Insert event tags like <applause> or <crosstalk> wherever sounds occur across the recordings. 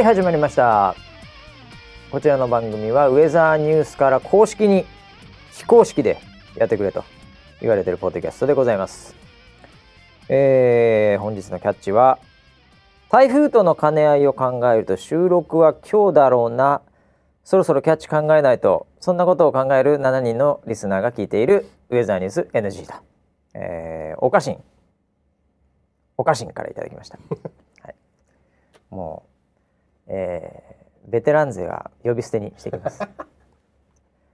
はい始まりました。こちらの番組はウェザーニュースから公式に非公式でやってくれと言われてるポッドキャストでございます。えー、本日のキャッチは台風との兼ね合いを考えると収録は今日だろうな。そろそろキャッチ考えないとそんなことを考える7人のリスナーが聞いているウェザーニュース NG だ、えー、おかしん。おかしんからいただきました、<laughs> はい、もう、えー、ベテラン勢は呼び捨てにしてきます。<laughs>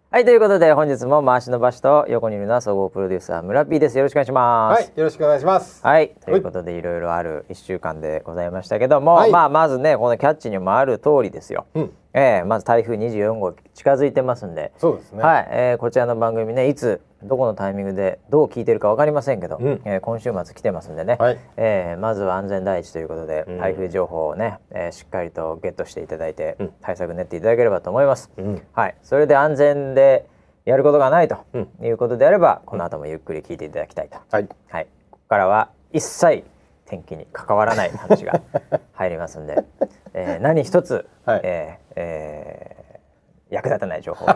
はいということで本日も回しの場所と横にいるのは総合プロデューサー村 P です。よろしくお願いします。はいよろしくお願いします。はいということでいろいろある一週間でございましたけども、はい、まあまずねこのキャッチにもある通りですよ、うんえー、まず台風24号近づいてますんで。そうですね、はいえー、こちらの番組ねいつどこのタイミングでどう聞いてるか分かりませんけど、うん、えー、今週末来てますんでね、はい、えー、まずは安全第一ということで、うん、台風情報をね、えー、しっかりとゲットしていただいて、うん、対策練っていただければと思います、うん、はい、それで安全でやることがないということであれば、この後もゆっくり聞いていただきたいと、はい、はい、ここからは一切天気に関わらない話が <laughs> 入りますんで、えー、何一つ、はい、えー、えー役立たない情報。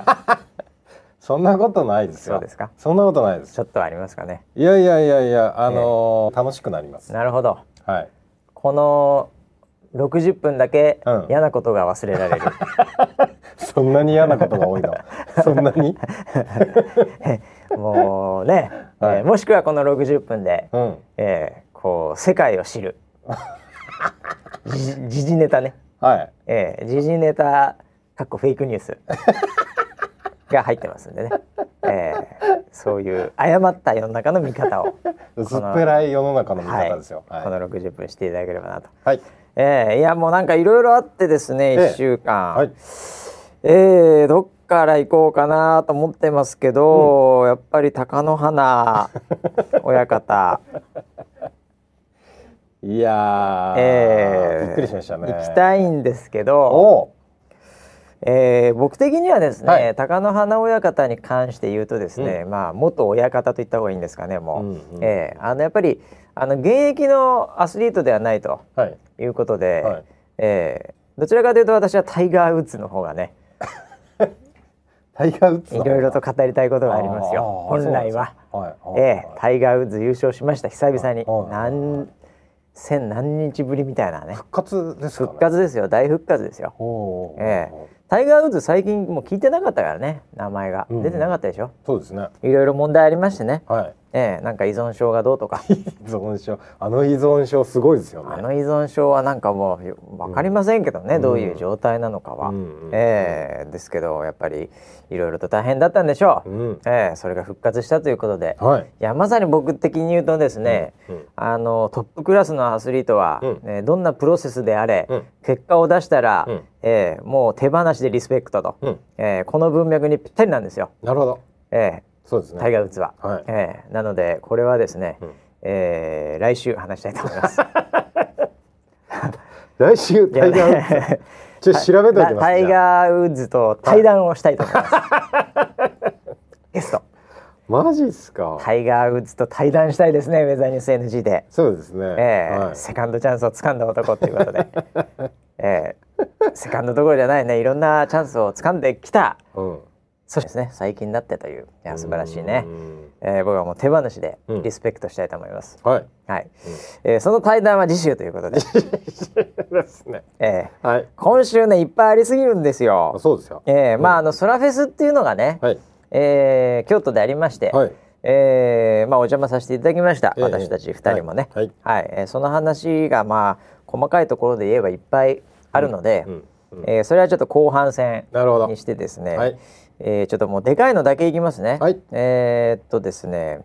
<laughs> そんなことないですそうですか？そんなことないです。ちょっとありますかね？いやいやいやいやあのー、楽しくなります。なるほど。はい。この60分だけ嫌なことが忘れられる、うん、そんなに嫌なことが多いの？<laughs> そんなに？もうね、はい、えー、もしくはこの60分で、うん、えー、こう世界を知る。時事ネタね。はい。えー、時事ネタかっこフェイクニュースが入ってますんでね、えー、そういう誤った世の中の見方を。薄っぺらい世の中の見方ですよ、はい、この60分していただければなと、はい。えー、いやもうなんかいろいろあってですね1週間、はい、えー、どっから行こうかなと思ってますけど、うん、やっぱり貴乃花親方いやえー、びっくりしましたね。行きたいんですけどえー、僕的にはですね、はい、貴乃花親方に関して言うとですね、うん、まあ元親方と言った方がいいんですかねもう、うんうん、えー、あのやっぱりあの現役のアスリートではないとい。うことで、はい、えー、どちらかというと私はタイガー・ウッズの方がね <laughs> タイガー・ウッズいろいろと語りたいことがありますよ。本来は、はい、えー、タイガー・ウッズ優勝しました久々に、何千何日ぶりみたいなね。復活ですか、ね、復活ですよ。大復活ですよ。ええ。ータイガー・ウッズ最近もう聞いてなかったからね名前が、うん、出てなかったでしょ。そうですね。いろいろ問題ありましてね、はい、ええなんか依存症がどうとか。依存症。あの依存症すごいですよね。あの依存症はなんかもう分かりませんけどね、うん、どういう状態なのかは、うん、ええですけどやっぱりいろいろと大変だったんでしょう、うん、ええそれが復活したということで、はい、いやまさに僕的に言うとですね、あのトップクラスのアスリートは、うん、えどんなプロセスであれ、結果を出したら、えー、もう手放しでリスペクトと、うん、えー、この文脈にぴったりなんですよ。なるほど。えー、そうですね。タイガー・ウッズは。はい、えー、なのでこれはですね、うん、えー、来週話したいと思います。<laughs> 来週タイガー・ウッズ？ちょっと調べておきます。タイガー・ウッズと対談をしたいと思います。<laughs> ゲスト。マジっすか？タイガー・ウッズと対談したいですね。ウェザーニュース NG で。そうですね。えー、はい、セカンドチャンスを掴んだ男ということで。<laughs> えー、セカンドどころじゃないねいろんなチャンスを掴んできた、うん、そうですね。最近だってという。いや素晴らしいね、えー、僕はもう手放しでリスペクトしたいと思います、うん、はい、はい。うん、えー、その対談は次週ということで。ですね、えー。はい、今週ねいっぱいありすぎるんですよ。そうですよ、えー、まああのソラフェスっていうのがね、はい。えー、京都でありまして、はい。えーまあ、お邪魔させていただきました、えー、私たち2人もね、はい、はい、えー、その話がまあ細かいところで言えばいっぱいあるので、うん。うん、えー、それはちょっと後半戦にしてですね、はい、えー、ちょっともうでかいのだけいきますね。はい、えー、っとですね。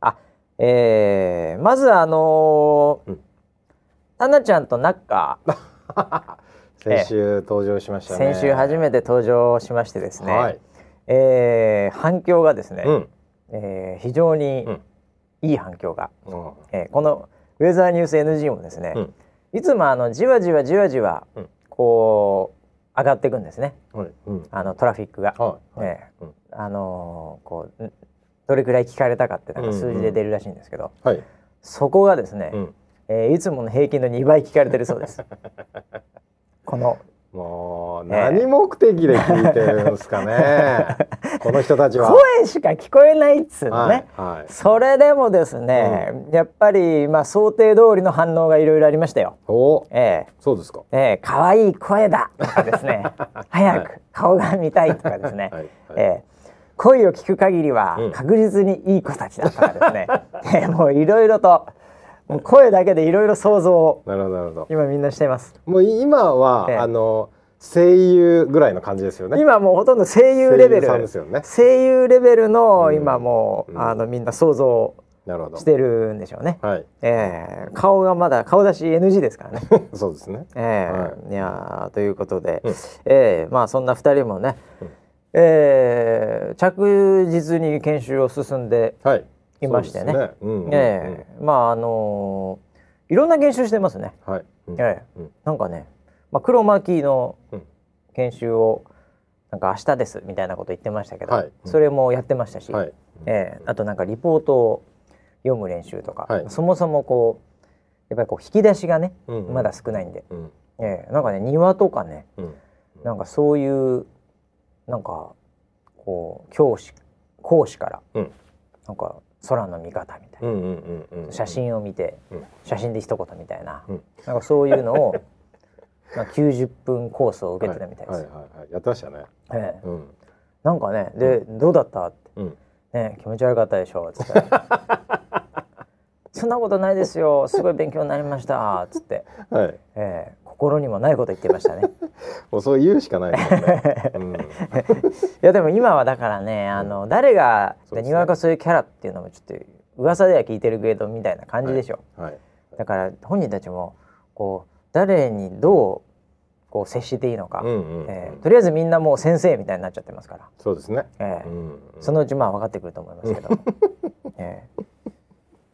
あえー、まずあのー、うん、ちゃんとナッカー。<laughs> 先週登場しましたね、先週初めて登場しましてですね、はい、えー、反響がですね、うん、えー、非常にいい反響が、うん、えー、このウェザーニュース NG もですね、うん。いつもあのじわじわじわじわこう上がっていくんですね、はい。うん、あのトラフィックが。はい。ねうん、あのー、こうどれくらい聞かれたかってなんか数字で出るらしいんですけど、うんうん、そこがですね、うん、えー、いつもの平均の2倍聞かれてるそうです。<laughs> このもうええ何目的で聞いてるんですかね。<laughs> この人たちは。声しか聞こえないっつうのね、はい。はい。それでもですね、やっぱりまあ想定通りの反応がいろいろありましたよ。お、ええそうですか。ええ可愛い声だとかですね <laughs> 早く顔が見たいとかですね、はいはいええ声を聞く限りはうん確実にいい子たちだとかですね、<laughs> ええもういろいろともう声だけでいろいろ想像をなるほどなるほど。今みんなしています。もう今は、ええ。あの声優ぐらいの感じですよね。今もうほとんど声優レベル。ね。声優レベルのうん。今もう、うん。あのみんな想像。してるんでしょうね、はい。ええ。顔がまだ顔出し NG ですからね。<laughs> そうですね。ええ、、はいやーということで、うん。ええ。まあそんな二人もね、うん。ええ着実に研修を進んで、はい。いましてね。そうですうんうんうん。ええ。まああのーいろんな研修してますね。はい。うん。ええ。うん。なんかね、まあ、黒巻のうん。研修をなんか明日ですみたいなこと言ってましたけど、はい。うん。それもやってましたし、はい。ええ。あとなんかリポートを読む練習とか、はい。そもそもこうやっぱりこう引き出しがね、うんうん。まだ少ないんで、うん。ええ。なんかね庭とかねうん。なんかそういうなんかこう教師講師からうん。なんか空の見方みたいな、写真を見て、うん。写真で一言みたいな、うん。なんかそういうのを <laughs> まあ90分コースを受けてたみたいです。はいはいやってましたね。ええ。うん。なんかねで、どうだった？って。うん。ね気持ち悪かったでしょ？つって。<laughs> そんなことないですよ。すごい勉強になりました。つって、<laughs> はい。ええ心にもないこと言ってましたね。<laughs> もうそう言うしかないですよね。<laughs> うん。いやでも今はだからねあの誰がそうですね。にわかそういうキャラっていうのもちょっと噂では聞いてるけどみたいな感じでしょ、はい。だから本人たちもこう誰にどうこう接していいのか、うんうんうん。えーとりあえずみんなもう先生みたいになっちゃってますから、そうですね。えーうん。そのうちまあ分かってくると思いますけど、<laughs> えー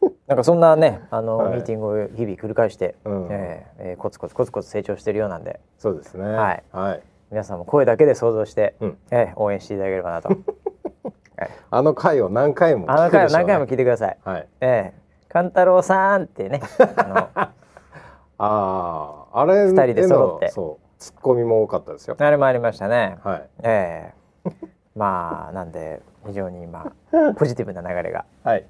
<laughs> なんかそんなねあの、はいミーティングを日々繰り返して、うんえーえーコツコツコツコツ成長してるようなんでそうですね。はいはい。皆さんも声だけで想像して、うんえー応援していただければなと。<laughs> あの回を何回もあの回を何回も聞いてください。はい。ええ勘太郎さんってね、あ <laughs> ああ、あれ二人で揃ってそう、ツッコミも多かったですよ。のあれもありましたね。はい。ええまあなんで非常に今ポジティブな流れがはい。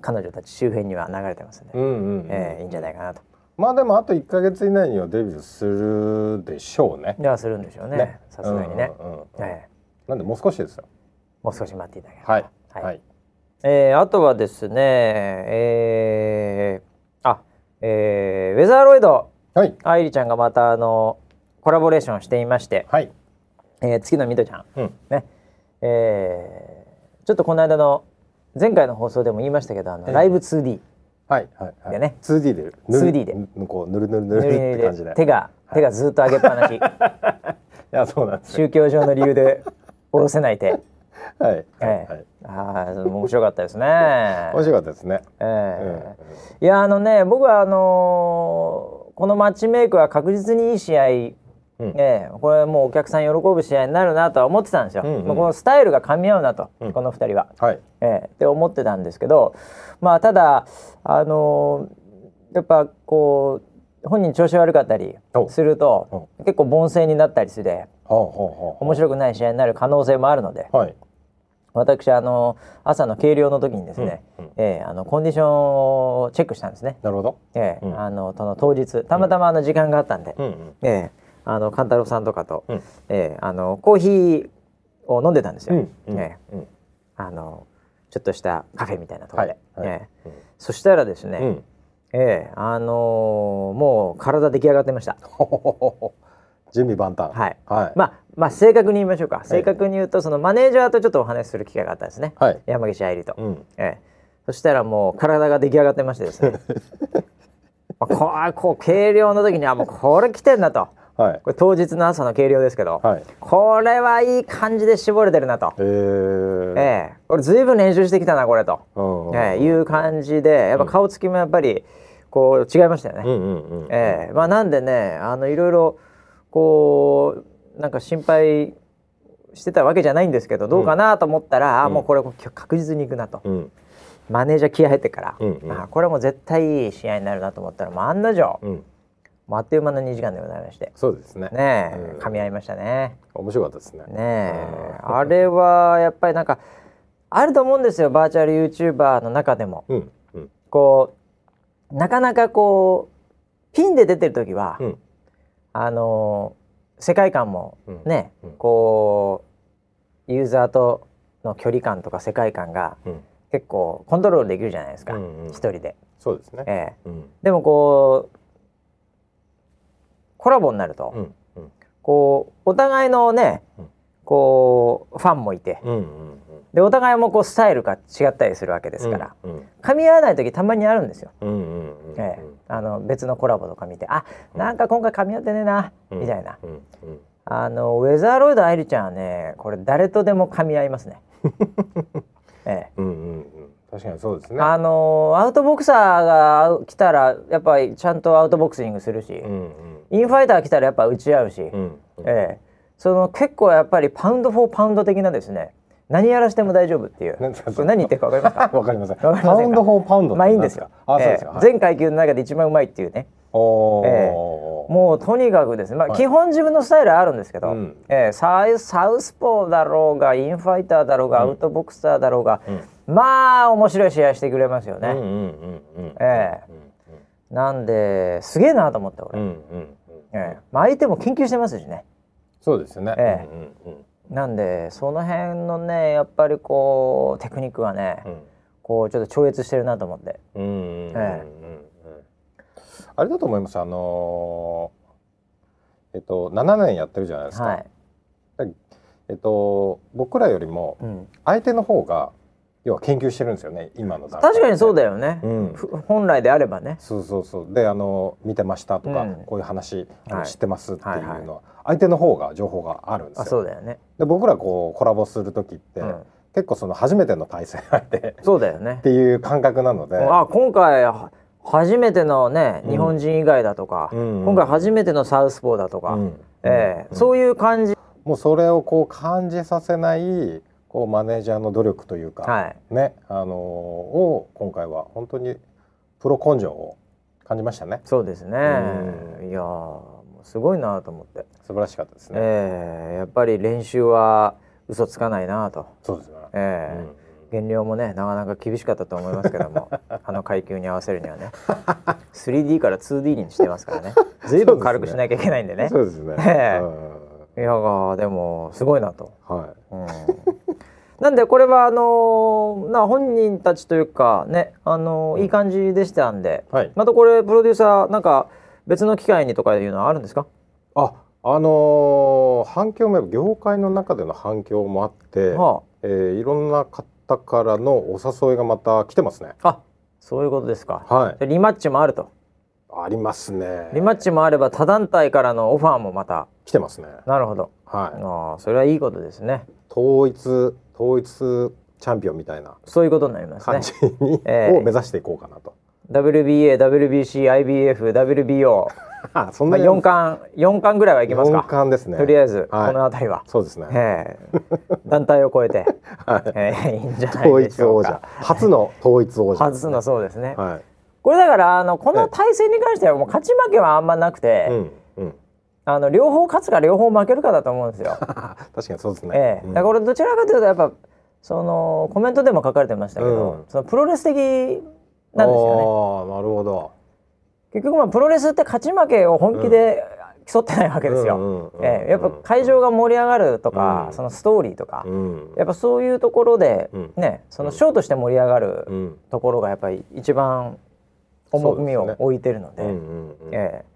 彼女たち周辺には流れてますんで、うんうんうん。ええいいんじゃないかなと。まあでもあと一ヶ月以内にはデビューするでしょうね。ではするんでしょうね。さすがにね。うんうんうんええなんでもう少しですよ。もう少し待っていただければ。はい。はいはい。えーあとはですね、えーあ、えーウェザーロイドはい。愛理ちゃんがまたあのコラボレーションしていまして、はい。えー月のみどちゃんうん。ね、えーちょっとこの間の前回の放送でも言いましたけどあの、ええライブ 2D はい。はい。はい。でね 2D で。2D でぬこうぬるぬるぬぬるるぬるって感じで。で手が手がずっと上げっぱなし <laughs> いや、そうなんですよ。宗教上の理由で下ろせない手、<laughs> はい。えはい。えはい。ああ面白かったですね。面白かったですね。えうんえいやあのね僕はあのーこのマッチメイクは確実にいい試合、えうんえこれもうお客さん喜ぶ試合になるなとは思ってたんですよ。うんうんもうこのスタイルが噛み合うなと、うんこの2人は。はい。ええって思ってたんですけどまあただあのーやっぱこう本人調子悪かったりおすると結構凡戦になったりして。面白くない試合になる可能性もあるのではい。私あの朝の計量の時にですね、うんうんええあのコンディションをチェックしたんですね。なるほど。ええうんあのその当日たまたまあの時間があったんで、うんうん。ええあの勘太郎さんとかと、うんええあのコーヒーを飲んでたんですよ。うん。ええうん。あのちょっとしたカフェみたいなところで、はいはいええそしたらですね、うん。ええあのーもう体出来上がってました。<laughs> 準備万端。はい。はい。まあまあ正確に言いましょうか。正確に言うとそのマネージャーとちょっとお話しする機会があったんですね。はい。山岸愛理と。うん。ええそしたらもう体が出来上がってましてですね。<laughs> まあこうこう計量の時にはもうこれ来てんなと。はい。これ当日の朝の計量ですけど、はい。これはいい感じで絞れてるなと。えー。ええこれずいぶん練習してきたなこれと、うん。ええいう感じでやっぱ顔つきもやっぱりこう違いましたよね。うんうんうん。ええまあなんでねあのいろいろこうなんか心配してたわけじゃないんですけどどうかなと思ったら、あうんもうこれ確実にいくなと、うん。マネージャー気合入ってから、うんうんあこれも絶対いい試合になるなと思ったらもう案の定うん。もうあっという間の2時間でございまして。そうですね。ねえ、うん。噛み合いましたね。面白かったですね。ねえ。あれはやっぱりなんかあると思うんですよバーチャル YouTuber の中でも。うんうん。こうなかなかこうピンで出てる時は、うん。あの世界観もうん。ね、うん。こうユーザーとの距離感とか世界観がうん。結構コントロールできるじゃないですか、うんうん。一人で、そうですね。ええ。うん。でもこうコラボになると、うんうん。こうお互いのね、うん。こうファンもいて。うんうんでお互いもこうスタイルが違ったりするわけですから、うん噛み合わない時たまにあるんですよ、うんうんうんうん。ええ。あの別のコラボとか見てあなんか今回噛み合ってねえな、うんみたいな。うんうん。あのウェザーロイド愛理ちゃんはねこれ誰とでも噛み合いますね。<laughs> ええ。うんうんうん。確かにそうですね。あのアウトボクサーが来たらやっぱりちゃんとアウトボクシングするし、うんうんインファイター来たらやっぱ打ち合うし、うん。うん。ええ。その結構やっぱりパウンド・フォー・パウンド的なですね。何やらしても大丈夫っていう。何言ってるか分かりますか？<laughs> わかりません。パウンドフォーパウンドまあいいんですよ。何あ、そうですか。全階級の中で一番うまいっていうね。おえーもうとにかくですね、まあ、はい。基本自分のスタイルはあるんですけど、うん。ええサウサウスポーだろうがインファイターだろうが、うんアウトボクサーだろうが、うん。まあ面白い試合してくれますよね。うんうんうんうん。ええ。なんですげえなと思って俺、うんうんうん。ええまあ、相手も研究してますしね。そうですね。えうんうんなんでその辺のねやっぱりこうテクニックがね、うんこうちょっと超越してるなと思って。うんうんうんうんえあれだと思います。あのーえっと7年やってるじゃないですはか。い。えっと僕らよりもうん、相手の方が要は研究してるんですよね。今の段階で。確かにそうだよね、うん。ふ本来であればね。そうそうそう。であの見てましたとか、うん。こういう話、はい。知ってますっていうのは、はいは相手の方が情報があるんですあよ。そうだよね。で僕らこうコラボする時って、うん。結構その初めての対戦相手っそうだよね。ていう感覚なので、あ今回は初めてのねうん。日本人以外だとか、うん。今回初めてのサウスポーだとか、うん。ええうん。そういう感じ、もうそれをこう感じさせないこうマネージャーの努力というか、はい、ねあのーを今回は本当にプロ根性を感じましたね。そうですね、ういやーもうすごいなと思って、素晴らしかったですね。ええやっぱり練習は嘘つかないなと、そうですね。ええ。うん。減量もねなかなか厳しかったと思いますけども <laughs> あの階級に合わせるにはね。<laughs> 3D から 2D にしてますからね。<laughs> 随分軽くしなきゃいけないんでね。そうですね。ええ。うんいやがでもすごいなと。はい。うんなんでこれはあのーな本人たちというかねあのーいい感じでしたんで、はい。またこれプロデューサーなんか別の機会にとかいうのはあるんですか？あ、あのー反響も業界の中での反響もあって、はえーいろんな方からのお誘いがまた来てますね。あ、あそういうことですか。はい。でリマッチもあると。ありますね。リマッチもあれば他団体からのオファーもまた。来てますね。なるほど。はい。ああそれはいいことですね。統一統一チャンピオンみたいなそういうことになりますね感。じに、ええを目指していこうかなと。WBA、WBC、IBF、WBO、<laughs> あ、そんまあなに四冠四冠ぐらいはいきます四か。冠ですね。とりあえず、はいこの辺りは。そうですね。ええ <laughs> 団体を超えて、はい。ええいいんじゃないでしょうか王者。初の統一王者。初のそうですね。はい。これだからあのこの対戦に関してはもう勝ち負けはあんまなくて、うんうん。あの両方勝つか両方負けるかだと思うんですよ。<laughs> 確かにそうですね。ええうんだからどちらかというとやっぱそのコメントでも書かれてましたけど、うんそのプロレス的なんですよね。ああ、なるほど。結局まあプロレスって勝ち負けを本気で競ってないわけですよ。ええやっぱ会場が盛り上がるとか、うんそのストーリーとか、うん。やっぱそういうところで、うんねそのショーとして盛り上がるうん。ところがやっぱり一番重みを置いてるので。ええ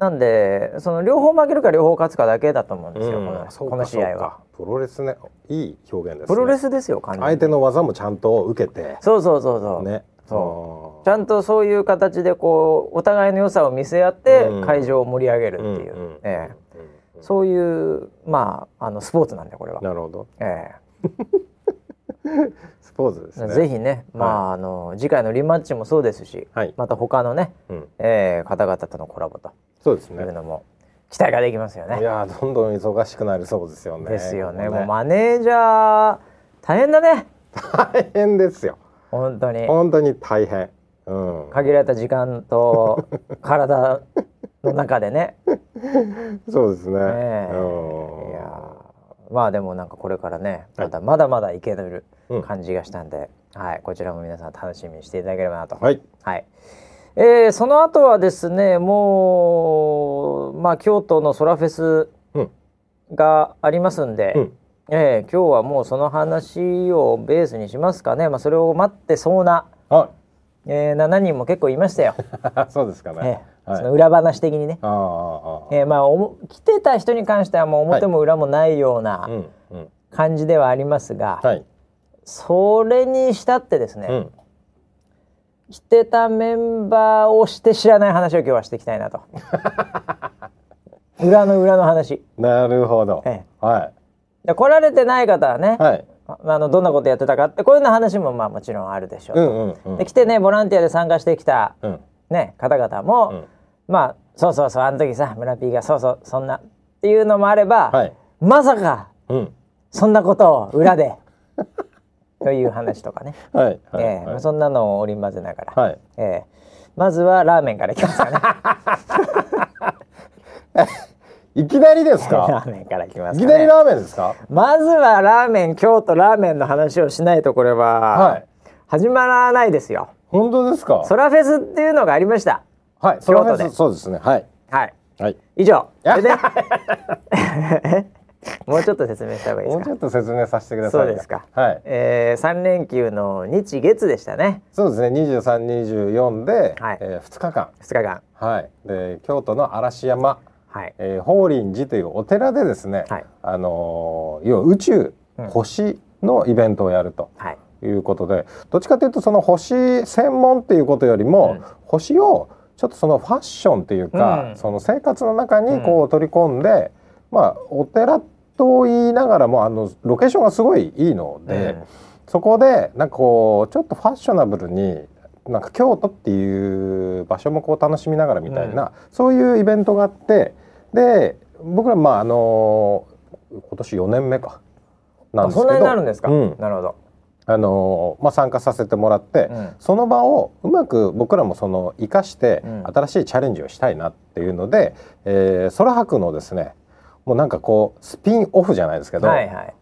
なんでその両方負けるか両方勝つかだけだと思うんですよ、うん。この試合は。プロレスね、いい表現ですね。プロレスですよ相手の技もちゃんと受けて。そうそうそうそう、ね。そちゃんとそういう形でこうお互いの良さを見せ合ってうん。会場を盛り上げるってうんいう、うんええ。うんそういうまああのスポーツなんでこれは、なるほど。え <laughs> スポーツですえね。ぜひね、まああの次回のリマッチもそうですし、はい。また他のね、うん。ええ方々とのコラボとそうですね。いうのも期待ができますよね。いやーどんどん忙しくなりそうですよね。ですよねここもうマネージャー大変だね大変ですよ。本当に。本当に大変。うん。限られた時間と体の中でね。<laughs> そうですね。ねえうんいやーまあでもなんかこれからねはいまだまだまだいけるうん感じがしたんで、はいこちらも皆さん楽しみにしていただければなと。はい。はい。えーその後はですねもうまあ京都のソラフェスうんがありますんで、うんえー今日はもうその話をベースにしますかね、まあ、それを待ってそうな、あ、えー、7人も結構いましたよ、<laughs> そうですかえね。ーはいその裏話的にね。ああああ。えーまあおも来てた人に関してはもう表も裏もないような。感じではありますが、はい。それにしたってですね、うん。来てたメンバーをして知らない話を今日はしていきたいなと <laughs> 裏の裏の話、なるほど。えはえで来られてない方はね、い。はい。ああのどんなことやってたかってこういうような話もまあもちろんあるでしょうと、うんうんうん。で来てねボランティアで参加してきた、うん。ね、方々も、うんまあそうそうそうあの時さ村 P がそうそうそんなっていうのもあれば、はい。まさかうん。そんなことを裏で <laughs> という話とかね、<laughs> はい。はい。ええまあはいそんなのを織り交ぜながら、はい。ええまずはラーメンからいきますかね <laughs> いきなりですラか。<laughs> ーメンからいきまいすかねきなりラーメンですか？まずはラーメン京都ラーメンの話をしないとこれは、はい。始まらないですよ本当ですか？ソラフェスっていうのがありましたはい。京都でそうですね。はい。はいはい。以上やそれでもうちょっと説明した方がいいですか？もうちょっと説明させてください。そうですかはい。えー、3連休の日月でしたねそうですね。二十三、二十四で、はいえー二日間。2日間はい。で、京都の嵐山、はいえー、法輪寺というお寺でですね。はいあのー要は宇宙、うん星のイベントをやると。はいいうことでどっちかというとその星専門っていうことよりも、うん星をちょっとそのファッションというか、うんその生活の中にこう取り込んで、まあお寺と言いながらもあのロケーションがすごいいいので、うんそこでなんかこうちょっとファッショナブルになんか京都っていう場所もこう楽しみながらみたいな、そういうイベントがあってで僕らまああの今年4年目かなんですけど。あそんなになるんですか、うん。なるほど、あのまあ、参加させてもらって、うん。その場をうまく僕らもその生かしてうん。新しいチャレンジをしたいなっていうので、えー、空白のですねもうなんかこうスピンオフじゃないですけど、はいはい。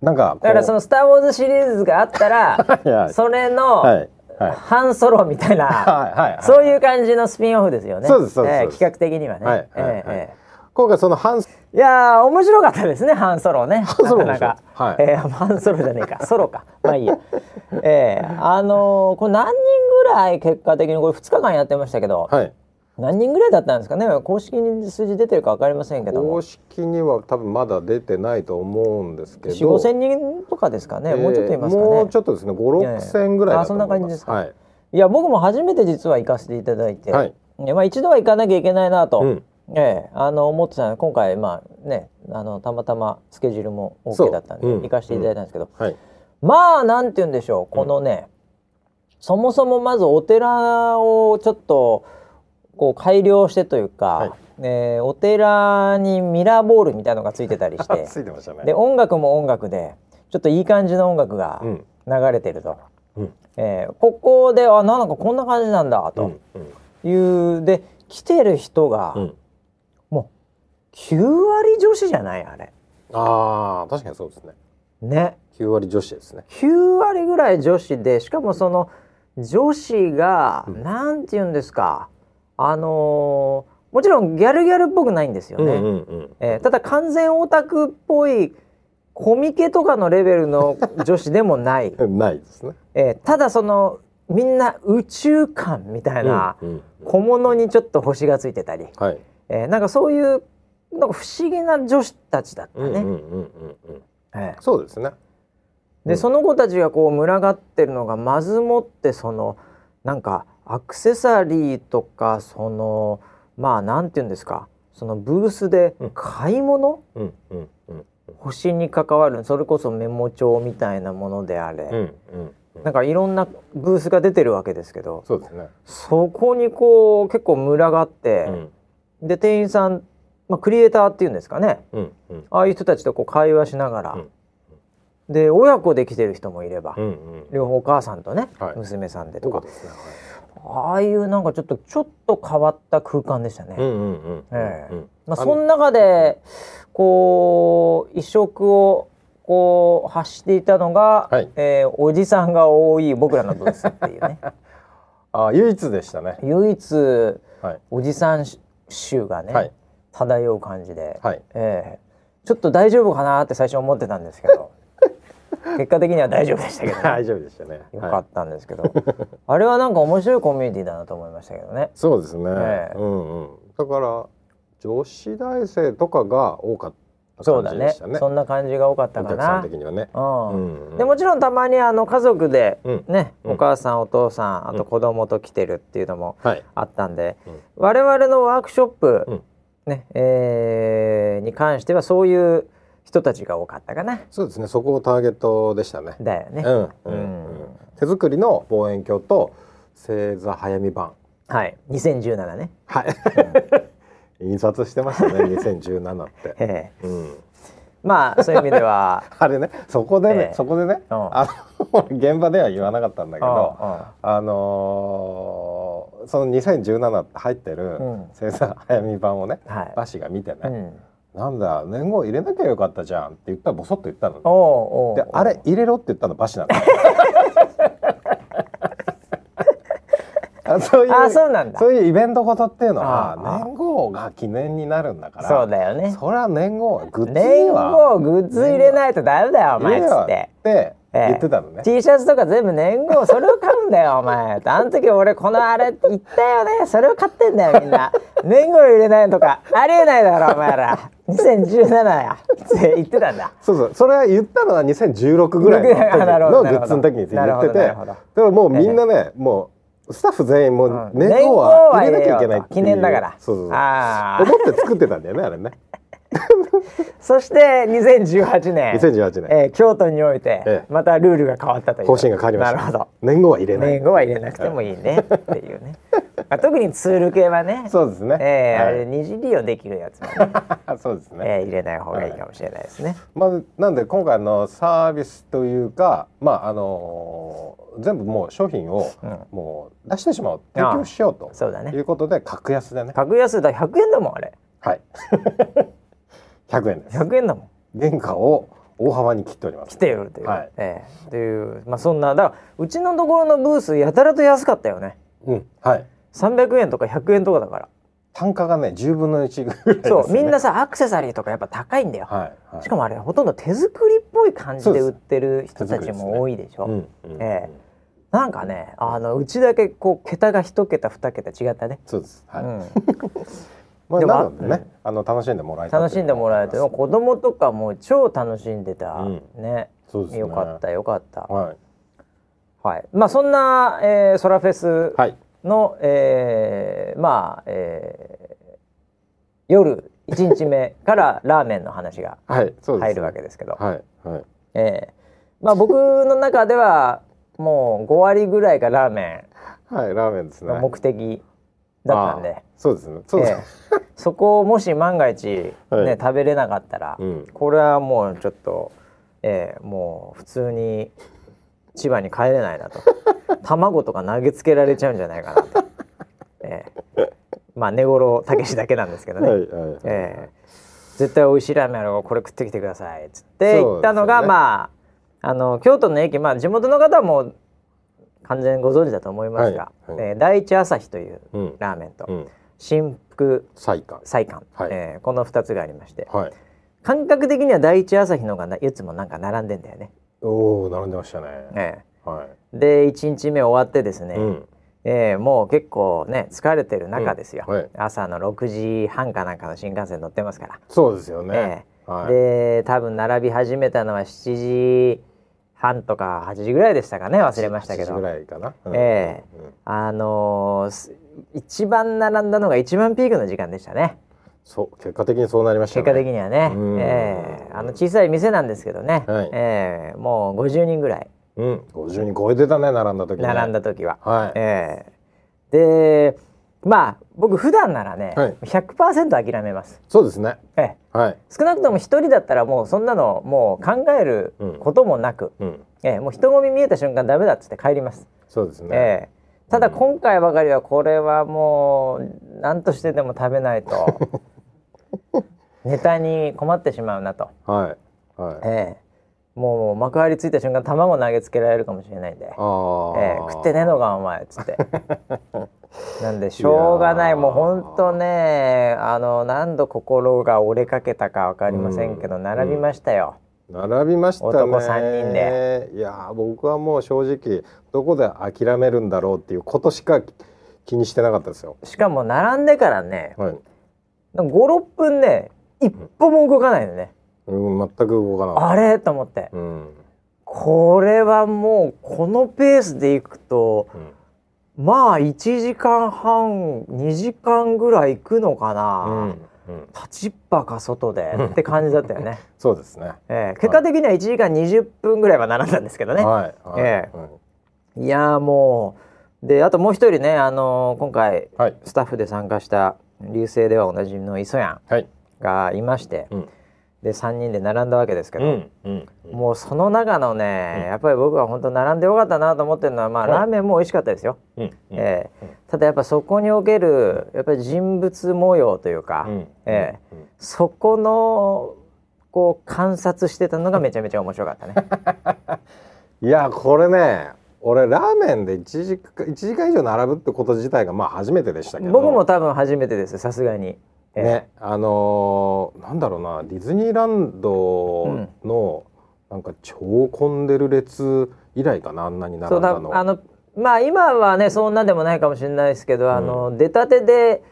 なんかだからその「スター・ウォーズ」シリーズがあったら <laughs> それの、はい。はい。ハンソロみたいな、<laughs> はい。はい。はい。そういう感じのスピンオフですよね。そうです。そうです。え企画的にはね。はい。えええ今回そのハンスえいやー面白かったですねハンソロね。ンソロなかなか。はい。ええハンソロじゃねえか。ソロか。まあいいや。ええあのーこれ何人ぐらい結果的にこれ2日間やってましたけど、はい何人ぐらいだったんですかね？公式に数字出てるか分かりませんけども。公式には多分まだ出てないと思うんですけど。4 5千人とかですかね、もうちょっといますかね？もうちょっとですね5 6千ぐらいだと思います。あそんな感じですか？はい。いや僕も初めて実は行かせていただいて、はい。まあ、一度は行かなきゃいけないなと、うん。ええあの思ってたので今回まあねあのたまたまスケジュールも OK だったんで、うん。行かせていただいたんですけど、はい。まあなんて言うんでしょうこのね、そもそもまずお寺をちょっとこう改良してというか、はい。えーお寺にミラーボールみたいのがついてたりして <laughs> ついてましたね。で音楽も音楽でちょっといい感じの音楽がうん。流れてると。うん。えーここであなんかこんな感じなんだと。うんうん。いう、で来てる人が、うん。もう9割女子じゃないあれ。ああ確かにそうですね。ね。9割女子ですね。9割ぐらい女子でしかもその女子が、うん。なんて言うんですかあのーもちろんギャルギャルっぽくないんですよね、うんうんうん。えーただ完全オタクっぽいコミケとかのレベルの女子でもない、<laughs> ないですね。えーただそのみんな宇宙感みたいな小物にちょっと星がついてたり、はい。えーなんかそういうなんか不思議な女子たちだったね。そうですね。で、うん。その子たちがこう群がってるのがまずもってそのなんかアクセサリーとかそのまあなんて言うんですか？そのブースでうん。買い物、うんうんうん星に関わるそれこそメモ帳みたいなものであれ、うんうんなんかいろんなブースが出てるわけですけど。そうですね。そこにこう結構群がって、うん。で店員さん、まあ、クリエイターっていうんですかね。うんうん。ああいう人たちとこう会話しながら、うんで親子で来てる人もいれば、うんうん。両方お母さんとね、はい。娘さんでとか。そうですねああいうなんかちょっとちょっと変わった空間でしたね。まあ、その中でこう異色をこう発していたのが、はい。えーおじさんが多い僕らのブースっていうね。<laughs> あ唯一でしたね。唯一はい。おじさん臭がね、はい。漂う感じで、はい。ええ。ちょっと大丈夫かなって最初思ってたんですけど結果的には大丈夫でしたけど、ね、<laughs> 大丈夫でしたね。よかはいったんですけど、<laughs> あれはなんか面白いコミュニティだなと思いましたけど。ね。そうですね、ええ。うんうん。だから女子大生とかが多かったそうだね。そんな感じが多かったかお客さんな。的にはね。うん。うんでもちろんたまにあの家族でうん。ね、うん。お母さんお父さんあうん。と子供と来てるっていうのもはい。あったんで、うん。我々のワークショップ、うん。ねえーに関してはそういう人たちが多かったかな。そうですね。そこをターゲットでしたね。だよね。うん。うん。ううんん手作りの望遠鏡と星座早見版。はい。2017ね。はい。印刷してましたね2017って。<laughs> ええ。うん。まあそういう意味では。<laughs> あれねそこでね、ええ。そこでね、うん。あの現場では言わなかったんだけど、うんうん。あのーその2017って入ってるうん。星座早見版をね、はい。バシが見てね、うん、なんだ年号入れなきゃよかったじゃんって言ったらボソッと言ったのね。おうおうであれ入れろって言ったのバシなんだあそういうあそうなんだ。そういうイベントごとっていうのは年号が記念になるんだからそうだよね。そりゃ年号はグッズ年号グッズ入れないとダメだよお前っつって。って言ってたのね、T シャツとか全部年号それを買うんだよお前。<laughs> あの時俺このあれ言ったよね。それを買ってんだよみんな。年号入れないとか。ありえないだろお前ら2017や。って言ってたんだそうそう。それは言ったのは <laughs> 2016ぐらいのグッズの時に <laughs> 言ってて。だからもうみんなね、もうスタッフ全員もううん。年号は入れなきゃいけない。記念だから。そうそうそう。思って作ってたんだよねあれねそして2018年。2018年。えー京都においてええ。またルールが変わったという。方針が変わりました。なるほど。年号は入れない。年号は入れなくてもいいね。っていうね、まあ、特にツール系はねそうですね。はい。えーあれ二次利用できるやつはね、そうですね、えー <laughs> 入れない方がいいかもしれないですね。まあ、なんで今回のサービスというかまああのー全部もう商品をうん。もう出してしまおう。提供しようとそうだね。いうことで格安でね。格安だ。100円だもんあれ。はい <laughs> 100円です。100円だもん。原価を大幅に切っております。来てよるという、はい。ええ。というまあそんなだからうちのところのブースやたらと安かったよね。うん。はい。300円とか100円とかだから。単価がね10分の1ぐらいね、そう。みんなさアクセサリーとかやっぱ高いんだよ、はい、はい、しかもあれほとんど手作りっぽい感じで売ってる人たちも多いでしょ。うんうん。ええ。なんかねあのうちだけこう桁が一桁二桁違ったね、そうです。はい、うん、まあ、でもね、うん。あの楽しんでもらえた楽しんでもらえて子供とかも超楽しんでた、うん。ね。そうですね。よかったよかった。はい。はい。まあそんな、えー、ソラフェスはい。の、えーまあ、えー夜1日目からラーメンの話が <laughs> 入るわけですけど、はいはい。えーまあ僕の中ではもう5割ぐらいがラーメ <laughs> はいラーメンですね。ンの目的だったんで、そうですね。そうです。ね、ええ。そこをもし万が一、ねはい。食べれなかったら、うん。これはもうちょっと、ええもう普通に千葉に帰れないなと。<laughs> 卵とか投げつけられちゃうんじゃないかなと、ええ。まあ根頃たけしだけなんですけどね、はいはいええ。絶対美味しいラーメンあるからこれ食ってきてくださいっつって言ったのが、ねまああの京都の駅まあ地元の方はもう完全にご存知だと思いますが、はいはい。えー第一朝日といううん。ラーメンと、うん。新福最下菜館、はい。えーこの2つがありましてはい。感覚的には第一朝日のがないつもなんか並んでんだよね。おお並んでましたね。えはい。ーで1日目終わってですね、うん。えーもう結構ね疲れてる中ですよ、うん。はい。朝の6時半かなんかの新幹線乗ってますから。そうですよね。えはい。で多分並び始めたのは7時半とか8時ぐらいでしたかね忘れましたけ8時ど。ぐらいかな。うん。ええ。うん。あのーす一番並んだのが一番ピークの時間でしたね。そう結果的にそうなりましたね。結果的にはね、うん。ええ。あの小さい店なんですけどね、はい。ええ。もう50人ぐらい。うん。50人超えてたね並んだ時ね。並んだ時は、はい。ええ。でまあ僕普段ならね、はい。100%諦めます、そうですね。ええ。はい。少なくとも一人だったらもうそんなのもう考えることもなく、うん。ええもう人混み見えた瞬間ダメだっつって帰ります。そうですね。ええ。ただ今回ばかりはこれはもう何としてでも食べないと <laughs> ネタに困ってしまうなと、はい。はい。ええ。もう幕張ついた瞬間卵投げつけられるかもしれないんで、ええ。食ってねえのかお前っつって <laughs> なんでしょうがない。もうほんとねあの何度心が折れかけたか分かりませんけど、うん。並びましたよ、並びましたね。男三人で。いやー僕はもう正直どこで諦めるんだろうっていうことしか気にしてなかったですよ。しかも並んでからねはい、56分ね一歩も動かないのね、うん、全く動かなかっあれ？と思って。たうん。これはもうこのペースでいくとうんまあ1時間半2時間ぐらい行くのかな、うんうん。立ちっぱか外でって感じだったよね、<laughs> そうですね。ええ。結果的には1時間20分ぐらいは並んだんですけどね、はいはい、ええ。はいい、やーもう。であともう一人ね、あのー今回はい。スタッフで参加した流星ではおなじみの磯やはい。んがいまして、うんで3人で並んだわけですけど、うんうんもうその中のね、やっぱり僕は本当並んでよかったなと思ってるのはまあはい。ラーメンも美味しかったですよ、うんうん。ええ。ただやっぱそこにおけるやっぱり人物模様というか、うんええ。うん。そこのこう観察してたのがめちゃめちゃ面白かったね。<laughs> いやこれね俺ラーメンで1時間1時間以上並ぶってこと自体がまあ初めてでしたけど。僕も多分初めてですさすがに。ええ。ねあのーなんだろうなディズニーランドの、なんか超混んでる列以来かなあんなに並んだだのあのまあ今はねそんなでもないかもしれないですけど、あの出たてで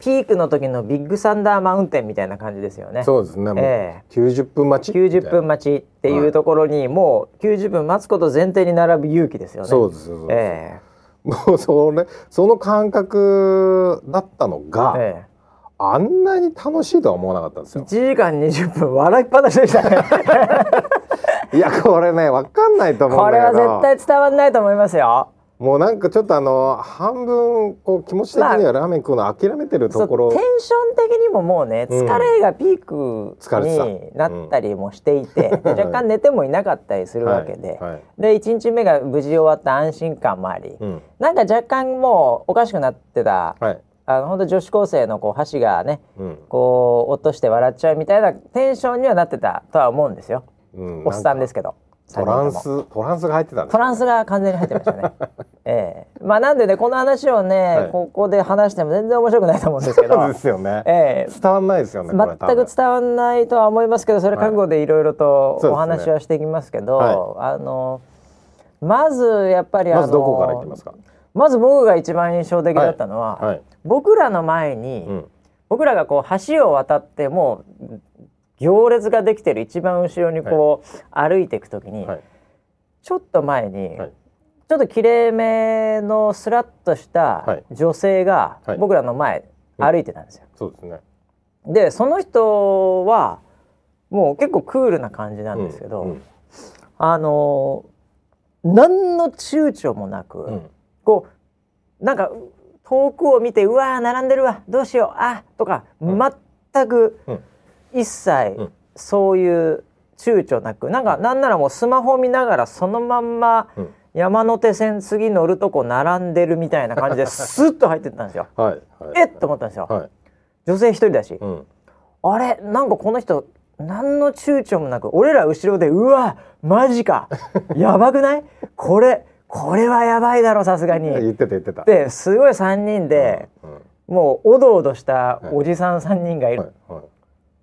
ピークの時のビッグサンダーマウンテンみたいな感じですよね。そうですねもうえ90分待ち90分待ちっていうところに、もう90分待つこと前提に並ぶ勇気ですよね。そうですそうです、えもうそれその感覚だったのえが、えあんなに楽しいとは思わなかったんですえ、よ。1時間20分笑いっぱなしでしたね。<laughs> いやこれねわかんないと思うこれはんだけど。絶対伝わんないと思いますよ。もうなんかちょっとあの半分こう気持ち的にはラーメン食うの諦めてるところ、そうテンション的にももうねうん。疲れがピークになったりもしていて、で若干寝てもいなかったりするわけで、はい。はい。で1日目が無事終わった安心感もあり、うん。なんか若干もうおかしくなってたはいあの本当女子高生のこう箸がねうん。こう落として笑っちゃうみたいなテンションにはなってたとは思うんですよ、うん。おっさんですけど。トランストランスが入ってたんですトランスが完全に入ってましたね。<laughs> ええ。まあなんでねこの話をね、はい。ここで話しても全然面白くないと思うんですけど。そうですよね、ええ。伝わんないですよね全く伝わんないとは思いますけどそれ覚悟でいろいろとお話はしていきますけど、はい。あのまずやっぱりあのまずどこからいきますか？まず僕が一番印象的だったのは、はい僕らの前に、うん。僕らがこう橋を渡ってもう行列ができてる一番後ろにこう、歩いていくときに、はい。ちょっと前に、はい。ちょっときれいめのスラッとしたはい。女性がはい。僕らの前歩いてたんですよ。そうですね。でその人はもう結構クールな感じなんですけど、うん。あの何の躊躇もなく、うんこうなんか遠くを見て「うわー並んでるわどうしようあとか、ん。全くうん。一切うん。そういう躊躇なくなんかなんならもうスマホ見ながらそのまんまうん。山手線次乗るとこ並んでるみたいな感じでスッと入ってったんですよ。<laughs> はいはい。えっ？と思ったんですよ。はい。女性一人だし、うん。あれ？なんかこの人何の躊躇もなく俺ら後ろでうわマジか。<laughs> やばくない？これこれはやばいだろさすがに。<laughs> 言ってた言ってた。ですごい3人で、うんもうおどおどしたおじさん3人がいる、はいはい。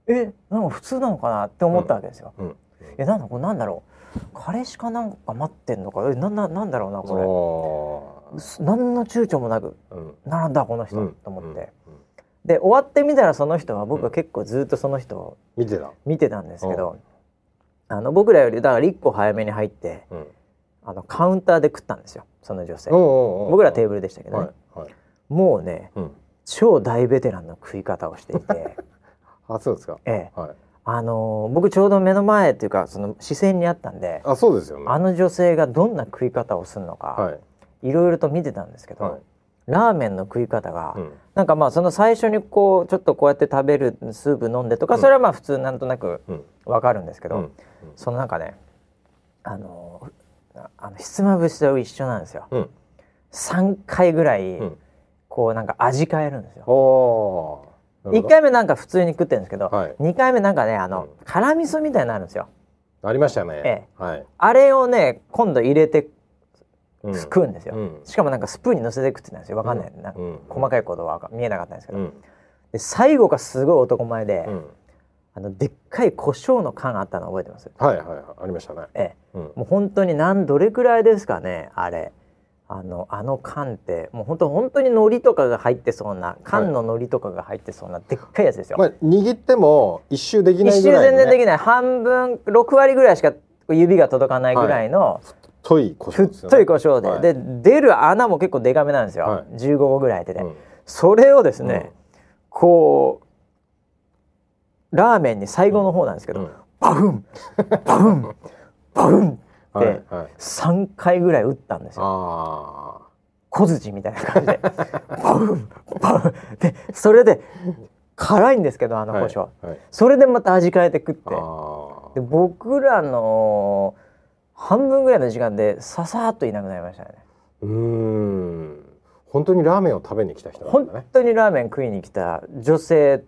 えなんか普通なのかなって思ったわけですよ。うんえなんだこれなんだろう。彼氏かなんか待ってんのかえな。んななんだろうなこおれす何の躊躇もなくーうん。並んだこの人、うんと思って、で終わってみたらその人は僕は結構ずっとその人を見てた。見てたんですけど、あの僕らよりだから1個早めに入ってうんあのカウンターで食ったんですよ。その女性、僕らテーブルでしたけどね、はいはい。もうねうん。超大ベテランの食い方をしていて。<laughs> あそうですか。ええ。はい。あのー僕ちょうど目の前っていうかその視線にあったんであそうですよね。あの女性がどんな食い方をするのか、はい。い、ろいろと見てたんですけど、はい。ラーメンの食い方が、うん。なんかまあその最初にこうちょっとこうやって食べるスープ飲んでとか、うん。それはまあ普通なんとなくうん。わかるんですけど、うん。そのなんかねあのーあのひつまぶしと一緒なんですよ。うん。3回ぐらい、うん。こうなんか味変えるんですよ。おー。なるほ1ど回目なんか普通に食ってるんですけど、はい。2回目なんかねあの、うん。辛味噌みたいになるんですよ。ありましたね、えはい、あれをね今度入れてうん。食うんですよ、うん。しかもなんかスプーンに乗せて食ってたんですよ。わかんない、なん。かうん。細かいことは見えなかったんですけど、うん。で最後がすごい男前で、うんあのでっかい胡椒の缶あったの覚えてます？はいはいはい。ありましたね、ええ。うん、もう本当に何どれくらいですかねあれ。あのあの缶ってもう本当本当に海苔とかが入ってそうな缶の海苔とかが入ってそうなでっかいやつですよ、まあ握っても一周できない一周ぐらいの、ね、全然できない。半分6割ぐらいしか指が届かないぐらいの、太い胡ふっ椒ですよね。とい胡椒で、はい。で出る穴も結構デカめなんですよ、はい。15個ぐらいでね、うん。それをですね、こうラーメンに最後の方なんですけど、うん。バフンバフンバフンってはいはい。3回ぐらい打ったんですよ。あ小槌みたいな感じで。<laughs> バフンバフン。でそれで辛いんですけどああの胡椒、はいは。い、それでまた味変えて食って。あで僕らの半分ぐらいの時間でささっといなくなりましたね。ーうーん。本当にラーメンを食べに来た人なん本当にラーメン食いに来た女性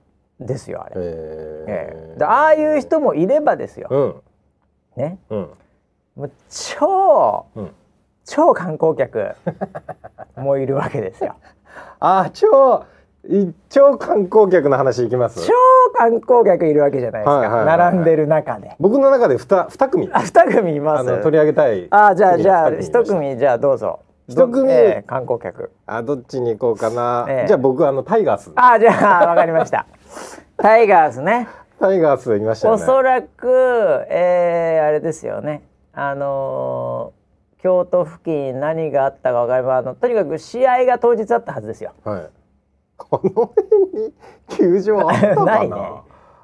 ですよあれ、えええ。でああいう人もいればですよ、うん。ね。うん。もう超うん。超観光客もいるわけですよ。<laughs> あー超い超観光客の話いきます？超観光客いるわけじゃないですか、はいはいはいはい。並んでる中で。僕の中で二二組。あ二組います。あの取り上げたいあじゃあじゃあ二一組じゃあどうぞ。一組どええ観光客。あどっちに行こうかな、ええ。じゃあ僕あのタイガース。あじゃあわかりましたタイガースね。タイガースいましたよね。おそらく、えー、あれですよね。あのー京都付近何があったか分かればあのとにかく試合が当日あったはずですよ。はい。この辺に球場あったかな？<laughs> ないね。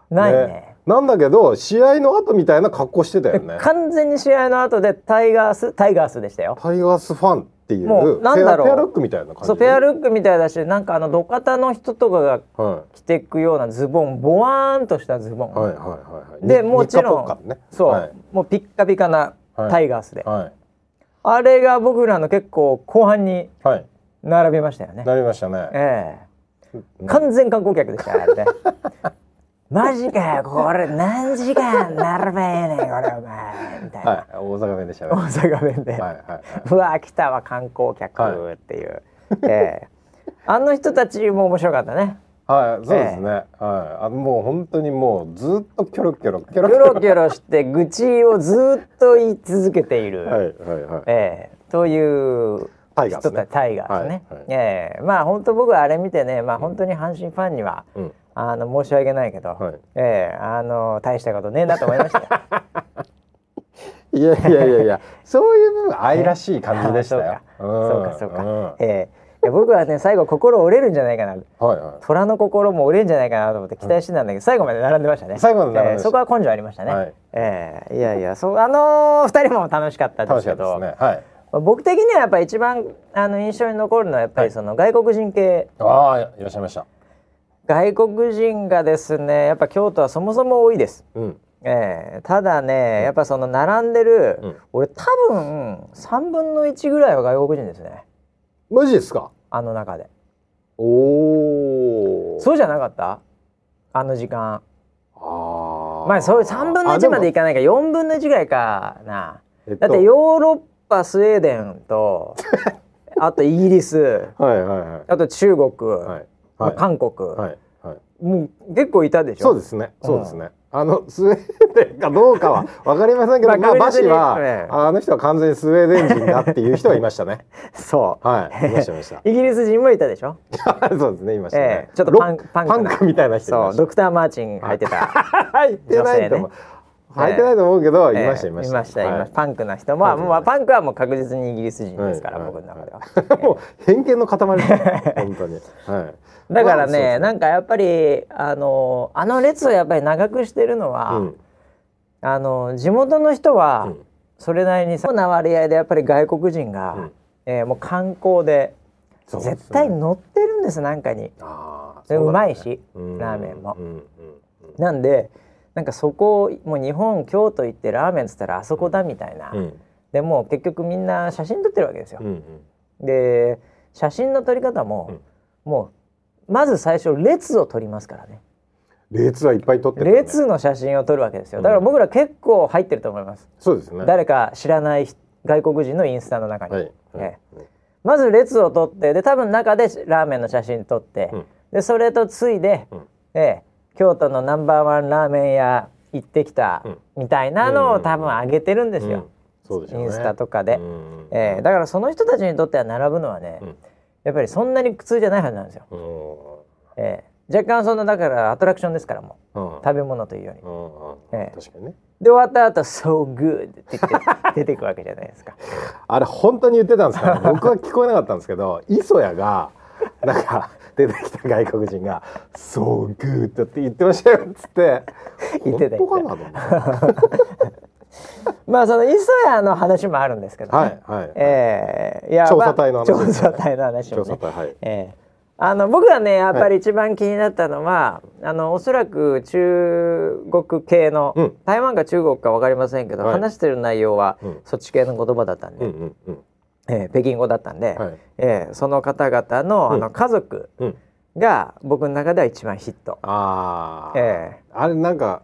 ないね。なんだけど試合の後みたいな格好してたよね。完全に試合の後でタイガースタイガースでしたよ。タイガースファンっていうもうなんだろう。ペアペアルックみたいな感じそうペアルックみたいだしなんかあの土方の人とかがは着てくようなズボンボワーンとしたズボン、いはいはいはいはい。でにもちろんね。そう、はい。もうピッカピカなタイガースで、はい。あれが僕らの結構後半にはい。並びましたよね。なりましたね。ええ。うん完全観光客でしたよあれね <laughs> マジかよこれ。何時間並べんねんこれお前。みたいな、はい。大阪弁でしたね大はい阪弁で、はいはうわ来たわ観光客。っていう、ええ。あの人たちも面白かったね。いはいそうですね、はい。あもう本当にもうずっとキョロキョロキョロキョロ。キョロして愚痴をずっと言い続けている、はいはいはい。ええ。というタイガースね。人たちタイガースね、はいはい。ええ。まあ本当僕はあれ見てねまあ本当に阪神ファンには、うんあの申し訳ないけど、はい。ええあの大したことねえなと思いました。よ <laughs> いやいやいやいやそういう部分愛らしい感じでしたよ。<laughs> そうか。そうか、ん。ええ。いや僕はね最後心折れるんじゃないかな。はいは虎の心も折れるんじゃないかなと思って期待してたんだけど、最後まで並んでましたね。最後までええそこは根性ありましたね、はい。ええいやいやそうあのー二人も楽しかったい。楽しかったですけどですね。はい。僕的にはやっぱり一番あの印象に残るのはやっぱりその外国人系、ああいらっしゃいました。外国人がですねやっぱ京都はそもそも多いです。うん。ええただねやっぱその並んでる、うん俺多分3分の1ぐらいは外国人ですねマジですか？あの中でおお。そうじゃなかった？あの時間ああ。まあそういう3分の1までいか。かないか4分の1ぐらいかなえっとだってヨーロッパスウェーデンと <laughs> あとイギリスはいはいはい。あと中国、はい。まあはい。韓国。もう結構いたでしょ？そうですね。そうですね。あのスウェーデンかどうかは <laughs> わかりませんけど、まあまあバシはええあの人は完全にスウェーデン人だっていう人はいましたね。<laughs> そうはい。いましたいました。<laughs> イギリス人もいたでしょ？そうですね。いましたえねえ。ちょっとパンロパンクみたいな人いそう、ド。クターマーチン入ってた。入ってないと思う。女性入ってないと思うけど、ええいましたいました。いました、パンクな人も、はい。まあパンクはもう確実にイギリス人ですから、はい僕の中では。い <laughs> もう偏見の塊ですね本当に。はい。<laughs> だからね、なんかやっぱりあのあの列をやっぱり長くしてるのは、うん。あの地元の人はうん。それなりにさな割合でやっぱり外国人が、うん。えーもう観光で絶対乗ってるんですなんかに。うまいそし、ラーメンも。うんうんうん。なんでなんかそこもう日本京都行ってラーメンっつったらあそこだみたいな、うん。でもう結局みんな写真撮ってるわけですよ。うんうん。で写真の撮り方も、もうまず最初列を撮りますからね。列はいっぱい撮ってるんだ。ね列の写真を撮るわけですよ。だから僕ら結構入ってると思います、そうですね。誰か知らない外国人のインスタの中に、はい。はい。ええまず列を撮ってで多分中でラーメンの写真撮って、うん。でそれとついで、うん。ええ京都のナンバーワンラーメン屋行ってきた、うん。みたいなのうん。を多分上げてるんですよ、うん。ね。インスタとかで、うん。ええ。だからその人たちにとっては並ぶのはね、うん。やっぱりそんなに苦痛じゃないはずなんですよ、うん。ええ。若干そのだからアトラクションですからもう。うん。食べ物というより。うんうんええ。確かにね。で終わった後「So good」って言って <laughs> 出てくわけじゃないですか。あれ本当に言ってたんですか？僕は聞こえなかったんですけど磯谷がなんか出てきた外国人が「そうグーッって言ってましたよ」っつって <laughs> 言ってた。本まあその磯谷の話もあるんですけど、ね、はいはいええいや調査隊の話まあ調査隊の話もね。調査隊はい。ええ。あの僕がねやっぱり一番気になったのは、あのおそらく中国系の、うん。台湾か中国か分かりませんけど、はい。話してる内容は、うん。そっち系の言葉だったんで、うんうんうんええ北京語だったんで、はい。ええその方々の,、うん。あの家族うん。が僕の中では一番ヒット。ああ、えあれなんか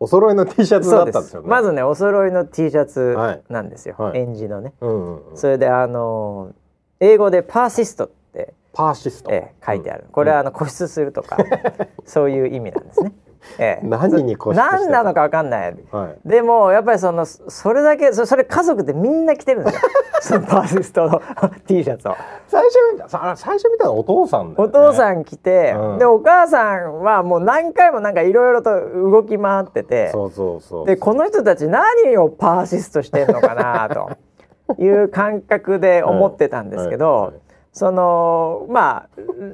お揃いの T シャツだったんですよね。まずねお揃いの T シャツはい。なんですよ、はい。園児のね。うんうんうん。それであの英語でパーシストって、パーシスト、ええ書いてある、これはあの固執するとか、<laughs> そういう意味なんですね。ええ何に固執何なのかわかんない。はいでもやっぱりそのそれだけそそれ家族でみんな着てるんですよ。<laughs> そのパーシストの <laughs> T シャツを。最初見たさ最初見たのはお父さんだよ、おね、父さん着て、うんでお母さんはもう何回もなんかいろいろと動き回ってて。そうそうそうでこの人たち何をパーシストしてんのかなという感覚で思ってたんですけど、はいはいはいそのまあ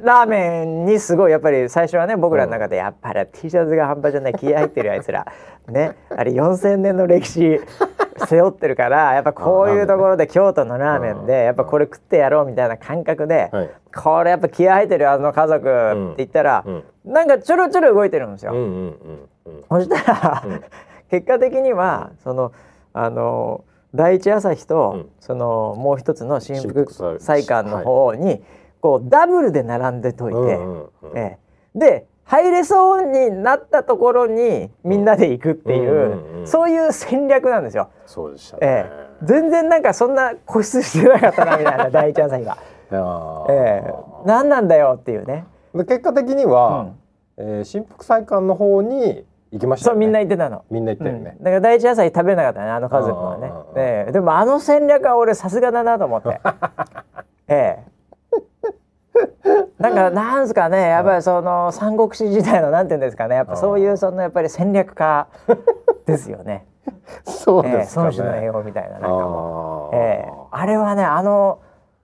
ラーメンにすごいやっぱり最初はね僕らの中でやっぱり T シャツが半端じゃない気合入ってるあいつら。<laughs> ね。あれ4,000年の歴史 <laughs> 背負ってるからやっぱこういうところで京都のラーメンでやっぱこれ食ってやろうみたいな感覚で、はい。これやっぱ気合入ってるよあの家族って言ったら、うん。なんかちょろちょろ動いてるんですよ。うんうんうん。うん。そしたら、うん。<laughs> 結果的にはそのあの第一朝日と、うん。そのもう一つの新新福福祭館の方に、こうダブルで並んでといて、うええ。で入れそうになったところにみんなで行くっていう、そういう戦略なんですよ。そうでしたね、ええ、全然なんかそんな固執してなかったなみたいな <laughs> 第一朝日が。ええ、何なんだよっていうね。で結果的には、えー新福祭館の方に行きましたよね。そうみんな言ってたの。みんな行ったよね。うん、だから第一野菜食べれなかったねあの家族はね。ええ。でもあの戦略は俺さすがだなと思って。<laughs> ええ。なんかなんですかねやっぱりその三国志時代のなんていうんですかね。やっぱそういうそのやっぱり戦略家 <laughs> ですよね。そうええですかね、孫子の英語みたいななんかもええ。あれはねあの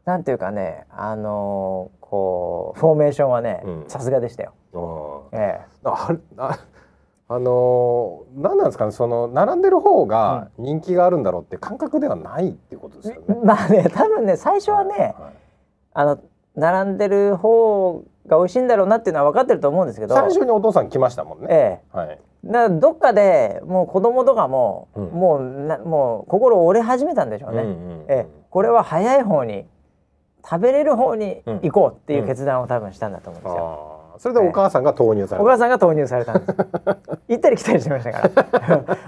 なんていうかねあのこうフォーメーションはねうん。さすがでしたよ。うんええ。あああのー、何なんですかねその並んでる方が人気があるんだろうって感覚ではないっていうことですよね。まあね多分ね最初はね、はいあの並んでる方が美味しいんだろうなっていうのは分かってると思うんですけど。最初にお父さん来ましたもんね。えはい。えだどっかでもう子供とかも、うん。もうなもう心折れ始めたんでしょうね、うんうんうん。ええ。これは早い方に食べれる方にうん。行こうっていう決断を多分したんだと思うんですよ、あーそれでお母さんが投入された。お母さんが投入されたんです <laughs> 行ったり来たりしてましたか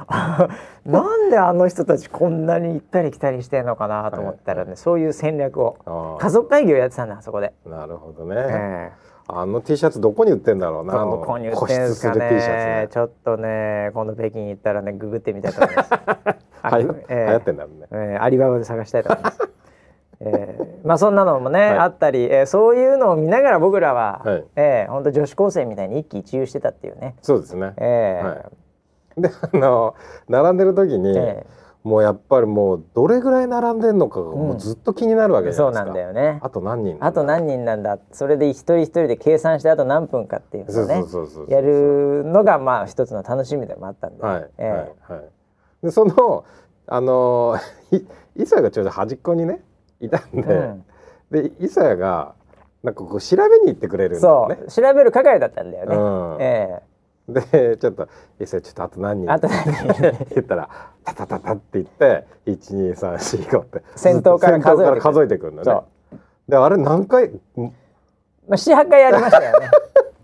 ら <laughs> なんであの人たちこんなに行ったり来たりしてんのかなと思ったらね、そういう戦略を家族会議をやってたんだあそこで、なるほどね。ええあの T シャツどこに売ってんだろうな。どこに売ってんすかねね。ちょっとね今度北京行ったらねググってみたいと思います <laughs> はやあえ流行ってんだろうね。えーアリババで探したいと思いますえーまあそんなのもね、はい。あったり、えーそういうのを見ながら僕らは、はい。えー、本当女子高生みたいに一喜一憂してたっていうね、そうですね。えー。はい。であの並んでる時に、えもうやっぱりもうどれぐらい並んでんのかがもうずっと気になるわけーじゃなそういですか。なんだよね。あと何人あと何人なんだ。それで一人一人で計算してあと何分かっていうのをね。そうそうそうそうそうやるのがまあ一つの楽しみでもあったんで、はい、えはいはい。でそのあのい磯谷がちょうど端っこにねいたんで、うん。で磯谷がなんかこう調べに行ってくれるんだそう、よね。調べる係だったんだよね、うん。えでちょっと「磯谷ちょっとあと何人?」あと何人？<laughs> 言ったら「タタタタ」って言って「1234 5って。先頭から数えてくる。先頭から数えてくるんだえね。であれ何回？まあ78回やりましたよね <laughs>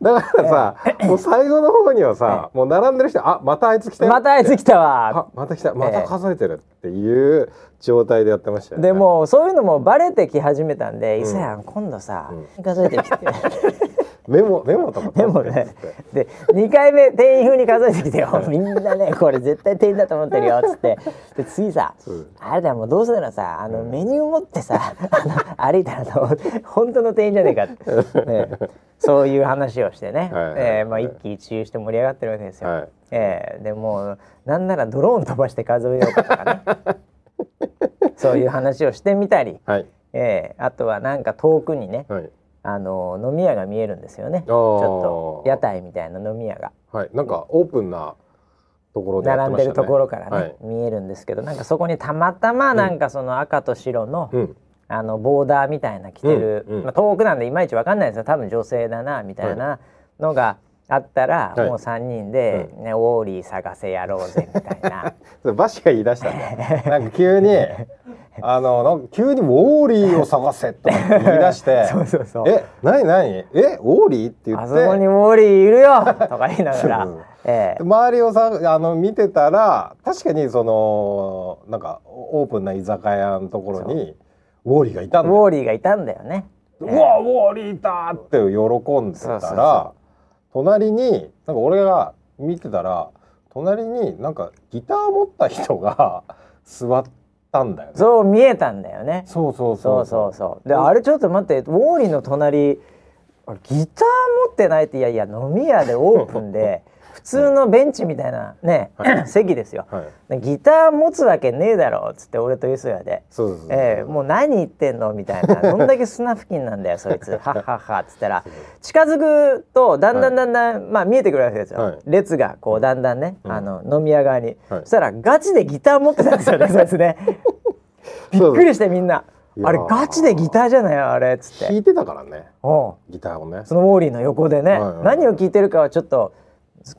だからさ、もう最後の方にはさ、もう並んでる人あまたあいつ来たよまたあいつ来たわ。あまた来た。また数えてるっていう状態でやってましたよね。でもそういうのもバレてき始めたんで「ん。伊勢やん今度さ、う数えてきて」メモメモとか取ってでもねで2回目店員風に数えてきてよ。<laughs> みんなねこれ絶対店員だと思ってるよ。っつって。で次さ、うん。あれだよもうどうせならさあのメニュー持ってさあの歩いたらあの本当の店員じゃねえかって、ね、そういう話をしてね、はいはいはい。えーまあ、一喜一憂して盛り上がってるわけですよ。はい。えーでもうなんならドローン飛ばして数えようかとかね。<laughs> そういう話をしてみたり、はい。えーあとはなんか遠くにねはいあの飲み屋が見えるんですよね。ちょっと屋台みたいな飲み屋が。はい。なんかオープンなところね。並んでるところからね、はい。見えるんですけどなんかそこにたまたまなんかその赤と白の、うん。あのボーダーみたいな着てる、うんうん。まあ、遠くなんでいまいちわかんないですよ。多分女性だなみたいなのがあったら、はい。もう3人で、ねウォーリー探せやろうぜみたいな。<laughs> それバシが言い出したんだ。よ。なんか急に <laughs> あのなんか急にウォーリーを探せとか言い出して <laughs> そうそうそう。え何何？えウォーリーって言って。あそこにウォーリーいるよとか言いながら。ええ。周りをさあの見てたら確かにそのなんかオープンな居酒屋のところにウォーリーがいたんウだよ。ォーリーがいたんだよね。うわウォーリーだって喜んでたら隣になんか俺が見てたら隣になんかギター持った人が <laughs> 座ったんだよね。そう見えたんだよね。そうそうそそううそうそう。であれちょっと待ってウォーリーの隣あれギター持ってないっていやいや飲み屋でオープンで普通のベンチみたいなね、<clears throat> 席ですよ。はい。ギター持つわけねえだろっつって俺と磯谷で。そうそうそう。ええもう何言ってんのみたいな。<laughs> どんだけ砂付近なんだよそいつ。はっはっはっつったら。近づくとだんだんだんだん、まあ見えてくるわけですよ、はい。列がこうだんだんね、うん。あの飲み屋側に、はい。そしたらガチでギター持ってたんですよねそいつね。<laughs> びっくりしてみんな。あれガチでギターじゃないあれっつって。弾いてたからね。ギターをね。そのウォーリーの横でね、はいはい。何を聞いてるかはちょっと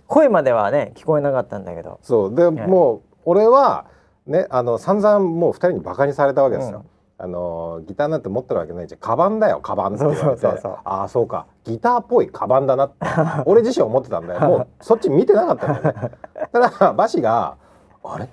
声まではね聞こえなかったんだけど。そう。で、もう俺はねあの散々もう二人にバカにされたわけですよ。あのギターなんて持ってるわけないじゃん。カバンだよカバンって言われて。そうそうそうそう。ああそうか。ギターっぽいカバンだなって。<laughs> 俺自身思ってたんだよ。もうそっち見てなかったんだよね。<laughs> ただバシが「あれ？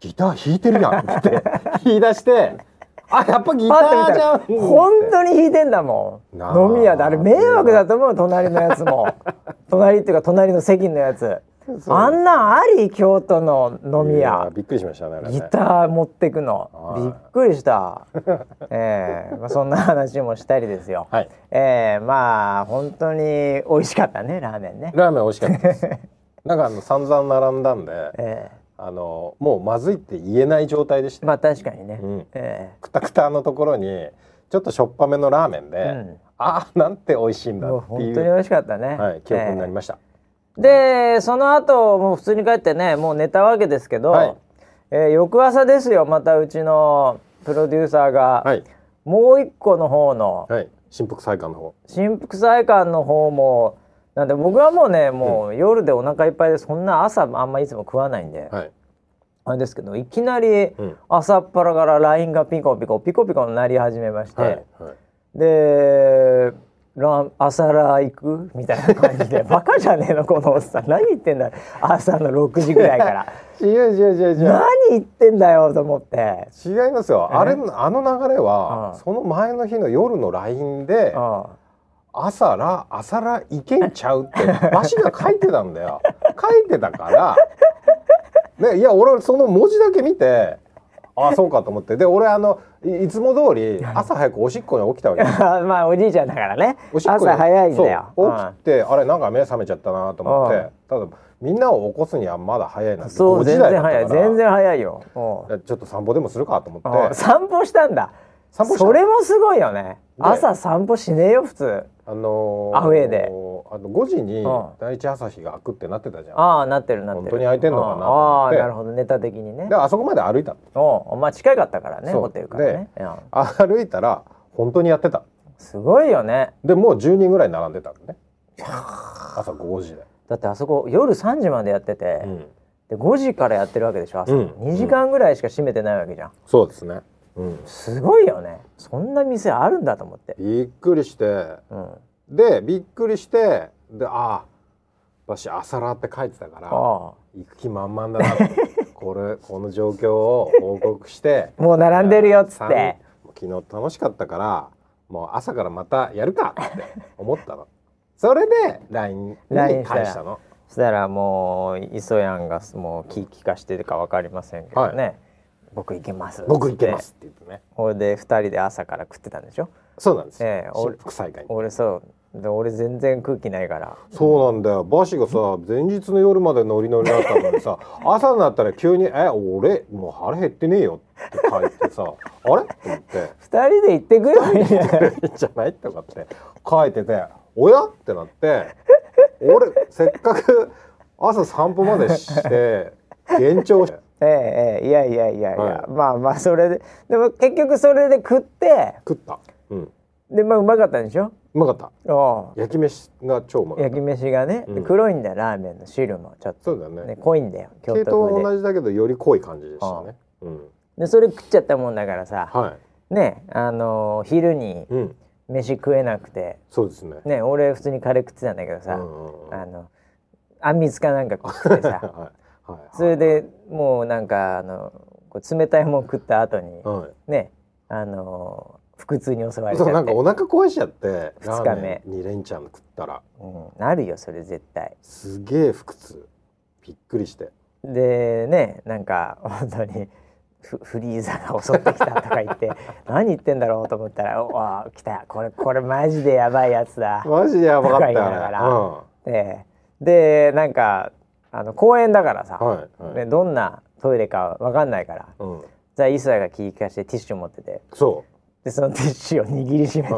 ギター弾いてるやん」って <laughs> 言い出して「あやっぱギターじゃん」ら本当に弾いてんだもん。飲み屋で。あれ迷惑だと思う隣のやつも。<laughs> 隣っていうか隣の席のやつ。あんなんあり京都の飲みい屋やびっくりしましたねギター持ってくの。はいびっくりした。<laughs> ええまあ、そんな話もしたりですよ、はい。ええまあ本当に美味しかったねラーメンね。ラーメン美味しかったです。<laughs> なんかあの散々並んだんでえあのもうまずいって言えない状態でしたえまあ確かにね、うん。えくたくたのところにちょっとしょっぱめのラーメンで、うん。あーなんて美味しいんだっていう。本当に美味しかったね、はい、記憶になりました、でその後もう普通に帰ってねもう寝たわけですけど、はい。えー翌朝ですよまたうちのプロデューサーが、はい。もう一個の方のはい。新福祭館の方。新福祭館の方もなんで僕はもうねもう夜でお腹いっぱいでそんな朝あんまいつも食わないんで、はい。あれですけどいきなりうん。朝っぱらから LINE がピコピコピコピコ鳴り始めまして、はいはい。でラ朝ラー行くみたいな感じで <laughs> バカじゃねえのこのおっさん。何言ってんだ朝の6時ぐらいから。<laughs> 違う違う違う違う。何言ってんだよと思って。違いますよ。えあれあの流れは、うん。その前の日の夜の LINE であ朝ら朝らいけんちゃうって <laughs> わしが書いてたんだよ。書いてたから。ねいや俺その文字だけ見てあそうかと思って。で俺あのいいつも通り朝早くおしっこに起きたわけ。<laughs> まあおじいちゃんだからね。おしっこに。朝早いんだよ。起きて、あれなんか目覚めちゃったなと思って、ただみんなを起こすにはまだ早いなうんって5時そう全然早い。全然早いよ。うん。ちょっと散歩でもするかと思うん。って散歩したんだ。散歩した？それもすごいよね。で朝散歩しねえよ普通あのアウェーで。あの5時にうん。第一朝日が開くってなってたじゃん、ああなってるなってる。本当に空いてんのかなとあ思って。あなるほどネタ的にね。であそこまで歩いたの。おまあ近かったからねそう。ホテルからね。うん。歩いたら本当にやってた。すごいよね。でもう10人ぐらい並んでたのね。朝5時で、だってあそこ夜3時までやってて、うん。で5時からやってるわけでしょ朝、うん。2時間ぐらいしか閉めてないわけじゃん、そうですねうん、すごいよね。そんな店あるんだと思って、びっくりして。うん、でびっくりしてでああ私朝ラーって書いてたからあ行く気満々だな <laughs> これこの状況を報告してあもう並んでるよっつって。昨日楽しかったからもう朝からまたやるかって思ったの。<laughs> それで LINE に返したの。そしたらもう磯やんがもう気利かしてるか分かりませんけどね、僕行けます。僕行けます。って言ってね。これで二人で朝から食ってたんでしょ。そうなんです。よ、ええ俺副菜会俺そう。で俺全然空気ないから。そうなんだよ。バシがさ前日の夜までノリノリだったのにさ <laughs> 朝になったら急に「え俺もう腹減ってねえよ」って書いてさ「<laughs> あれ?」って思って。二人で行ってくればいいじゃない「いいんじゃない?」とかって書いてて「おや?」ってなって。俺せっかく朝散歩までして <laughs> 幻聴してええええいやいやいやいや、はい。まあまあそれででも結局それで食って食った。うん。でまあうまかったんでしょ？うまかった。おう焼き飯が超うまかった。焼き飯がね、うん。黒いんだよラーメンの汁もちょっと。そうだよね。ね濃いんだよ京系統同じだけどより濃い感じでしたね。うんでそれ食っちゃったもんだからさはい。ねあのー昼にうん。飯食えなくてそうですね。ね俺普通にカレー食ってたんだけどさ、うんうんうん。あのあんみつかなんか食ってさ <laughs> はいはいそれでもうなんかあのこう冷たいもん食った後に、はい。ねあのー腹痛に襲われちゃって。そうなんかお腹壊しちゃって二日目。ラーメン2連チャン食ったら。うん、なるよそれ絶対。すげえ腹痛。びっくりして。でねなんか本当にフフリーザが襲ってきたとか言って <laughs> 何言ってんだろうと思ったら「うわ来た。これこれマジでやばいやつだ」マジでやばかったか言いながら。ねででなんかあの公園だからさ、うんはいはい。ね、どんなトイレかわかんないからうん。じゃあ磯谷が気利かしてティッシュ持っててそでそのティッシュを握りしめて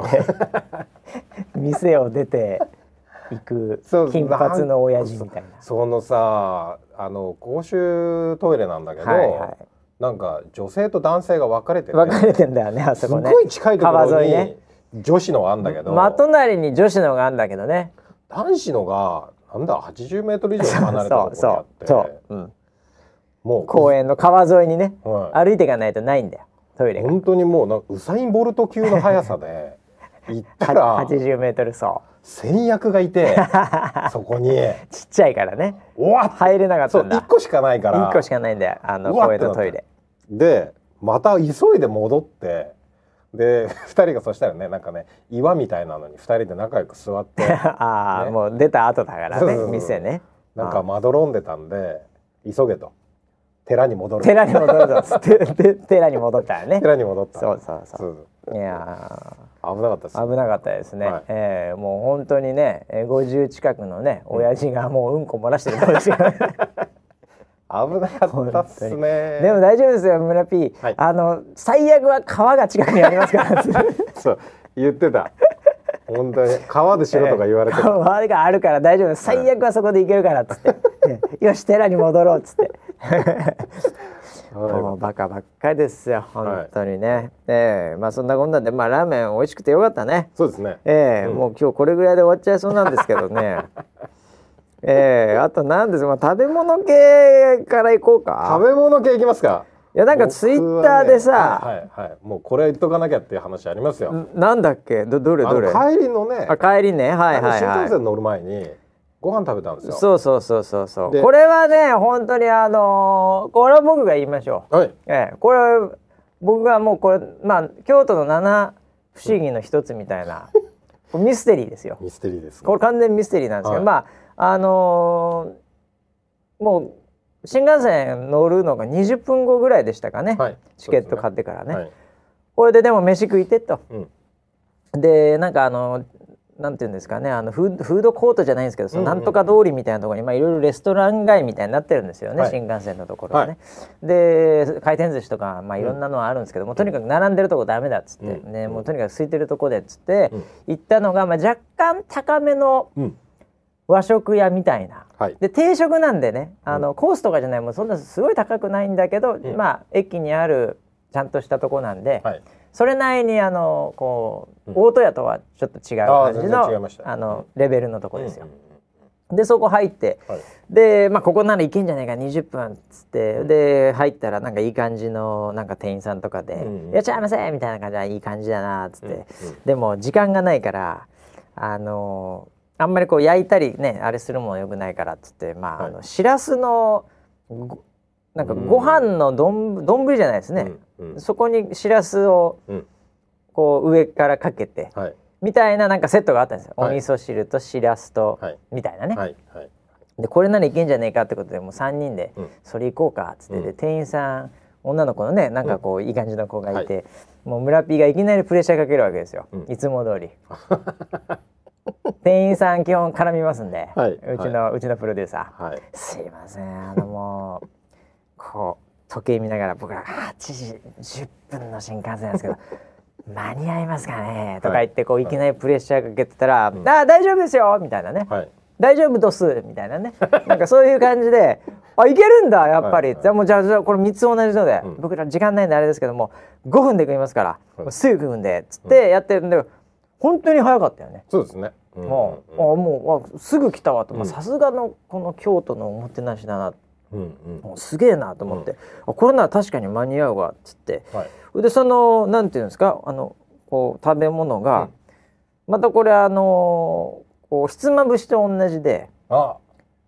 <laughs> 店を出ていく金髪の親父みたいな。う。そのさあの公衆トイレなんだけど、はいはい。なんか女性と男性が分かれてて分かれてんだよねあそすこね。ごい近いところに、川沿いね。女子のがあんだけど、真隣に女子のがあるんだけどね。男子のがなんだ80メートル以上離れたところにあそって。うそう、うん、もう公園の川沿いにね、はい。歩いていかないとないんだよ。トイレが。本当にもうなんかウサイン・ボルト級の速さで <laughs> 行ったら80メートル走先役がいて <laughs> そこに。ちっちゃいからね。おわっ！入れなかったんだ。1個しかないから。1個しかないんだよあの公園のトイレ。でまた急いで戻ってで <laughs> 2人がそしたらね。なんかね岩みたいなのに2人で仲良く座って。<laughs> ああ、ね。もう出た後だからね店ね。なんかまどろんでたんで急げと。寺に戻る。寺に戻るぞ <laughs> 寺に戻ったらね。寺に戻った。そうそうそう。いや危なかったです。ー危なかったですね、はい。えーもう本当にねえー50近くのね親父がもううんこ漏らしてるかもしれない危なかったっすね。でも大丈夫ですよ村 P、はい。あの最悪は川が近くにありますから。<laughs> そう言ってた。本当に。川でしろとか言われてた、<laughs> 川があるから大丈夫最悪はそこで行けるからっつって、え <laughs> よし寺に戻ろうっつって。もうバカばっかりですよ本当にね、ええ。まあそんなこんなんでまあラーメン美味しくてよかったね。そうですね。ええうん。もう今日これぐらいで終わっちゃいそうなんですけどねええあと何ですか、まあ、食べ物系からいこうか。食べ物系いきますか。いやなんかツイッターでさ、ねはいはい、はい、もうこれ言っとかなきゃっていう話ありますよ、んなんだっけ？どどれどれ？帰りのねあ帰りね。はいはいはい。新幹線乗る前にご飯食べたんですよ。そうそうそうそうそう。でこれはね本当にあのーこれは僕が言いましょう。はい。ええこれ僕がもうこれまあ京都の七不思議の一つみたいな。<laughs> ミステリーですよ。ミステリーですこれ完全にミステリーなんですけど、はい。まああのーもう新幹線乗るのが20分後ぐらいでしたかね、はい。チケット買ってからね。はい。これででも飯食いてと。うん。でなんかあのなんていうんですかね。あのフードコートじゃないんですけどそのなんとか通りみたいなところにまあいろいろレストラン街みたいになってるんですよね、はい。新幹線のところはね。で回転寿司とかまあいろんなのはあるんですけども、とにかく並んでるとこダメだっつって、うん。ねもうとにかく空いてるとこでっつって、うん。行ったのがまあ若干高めのうん和食屋みたいな。はい。で定食なんでねあの、コースとかじゃないもうそんなすごい高くないんだけど、ん。まあ駅にあるちゃんとしたとこなんで、はい。それなりにあのこう、うん。大戸屋とはちょっと違う感じのあのレベルのとこですよ。うんうんでそこ入ってはい。で、まあ、ここならいけんじゃないか20分っつってで入ったらなんかいい感じのなんか店員さんとかで「うんうんいらっしゃいませ」みたいな感じでいい感じだなっつって、うんうん。でも時間がないからあのーあんまりこう焼いたりねあれするものよくないからっつってまあ,、はい。あのしらすのごなんかご飯の丼丼じゃないですね、うんうん。そこにしらすをうん。こう上からかけてはい。みたいななんかセットがあったんですよ、はい。お味噌汁としらすと、はい。みたいなね、はいはい。でこれならいけんじゃねえかってことでもう3人でうん。それ行こうかっつって、でうん。店員さん女の子のねなんかこういい感じの子がいて、もう村ピーがいきなりプレッシャーかけるわけですよ、うん。いつも通り <laughs> <laughs> 店員さん基本絡みますんで、はい。うちの、うちのプロデューサー。はい。すいません。あのもうこう時計見ながら僕は8時10分の新幹線なんですけど <laughs> 間に合いますかね？とか言ってこうい。きなりプレッシャーかけてたら「ん。ああ大丈夫ですよ」みたいなね。はい。大丈夫どすみたいなね。なんかそういう感じで「<laughs> あいけるんだやっぱり」はいはい。じゃあもうじゃあじゃあこれ3つ同じので、うん。僕ら時間ないんであれですけども5分で食いますから、い。もうすぐ食うんでっつってやってるんで、本当に早かったよね。そうですね。うんもう、うん。あもうあすぐ来たわと。さすがのこの京都のおもてなしだな。うんうん。もうすげえなと思って、あこれなら確かに間に合うわっつって。はい。でそのなんていうんですか？あのこう食べ物が、うん。またこれあのこうひつまぶしと同じで。あ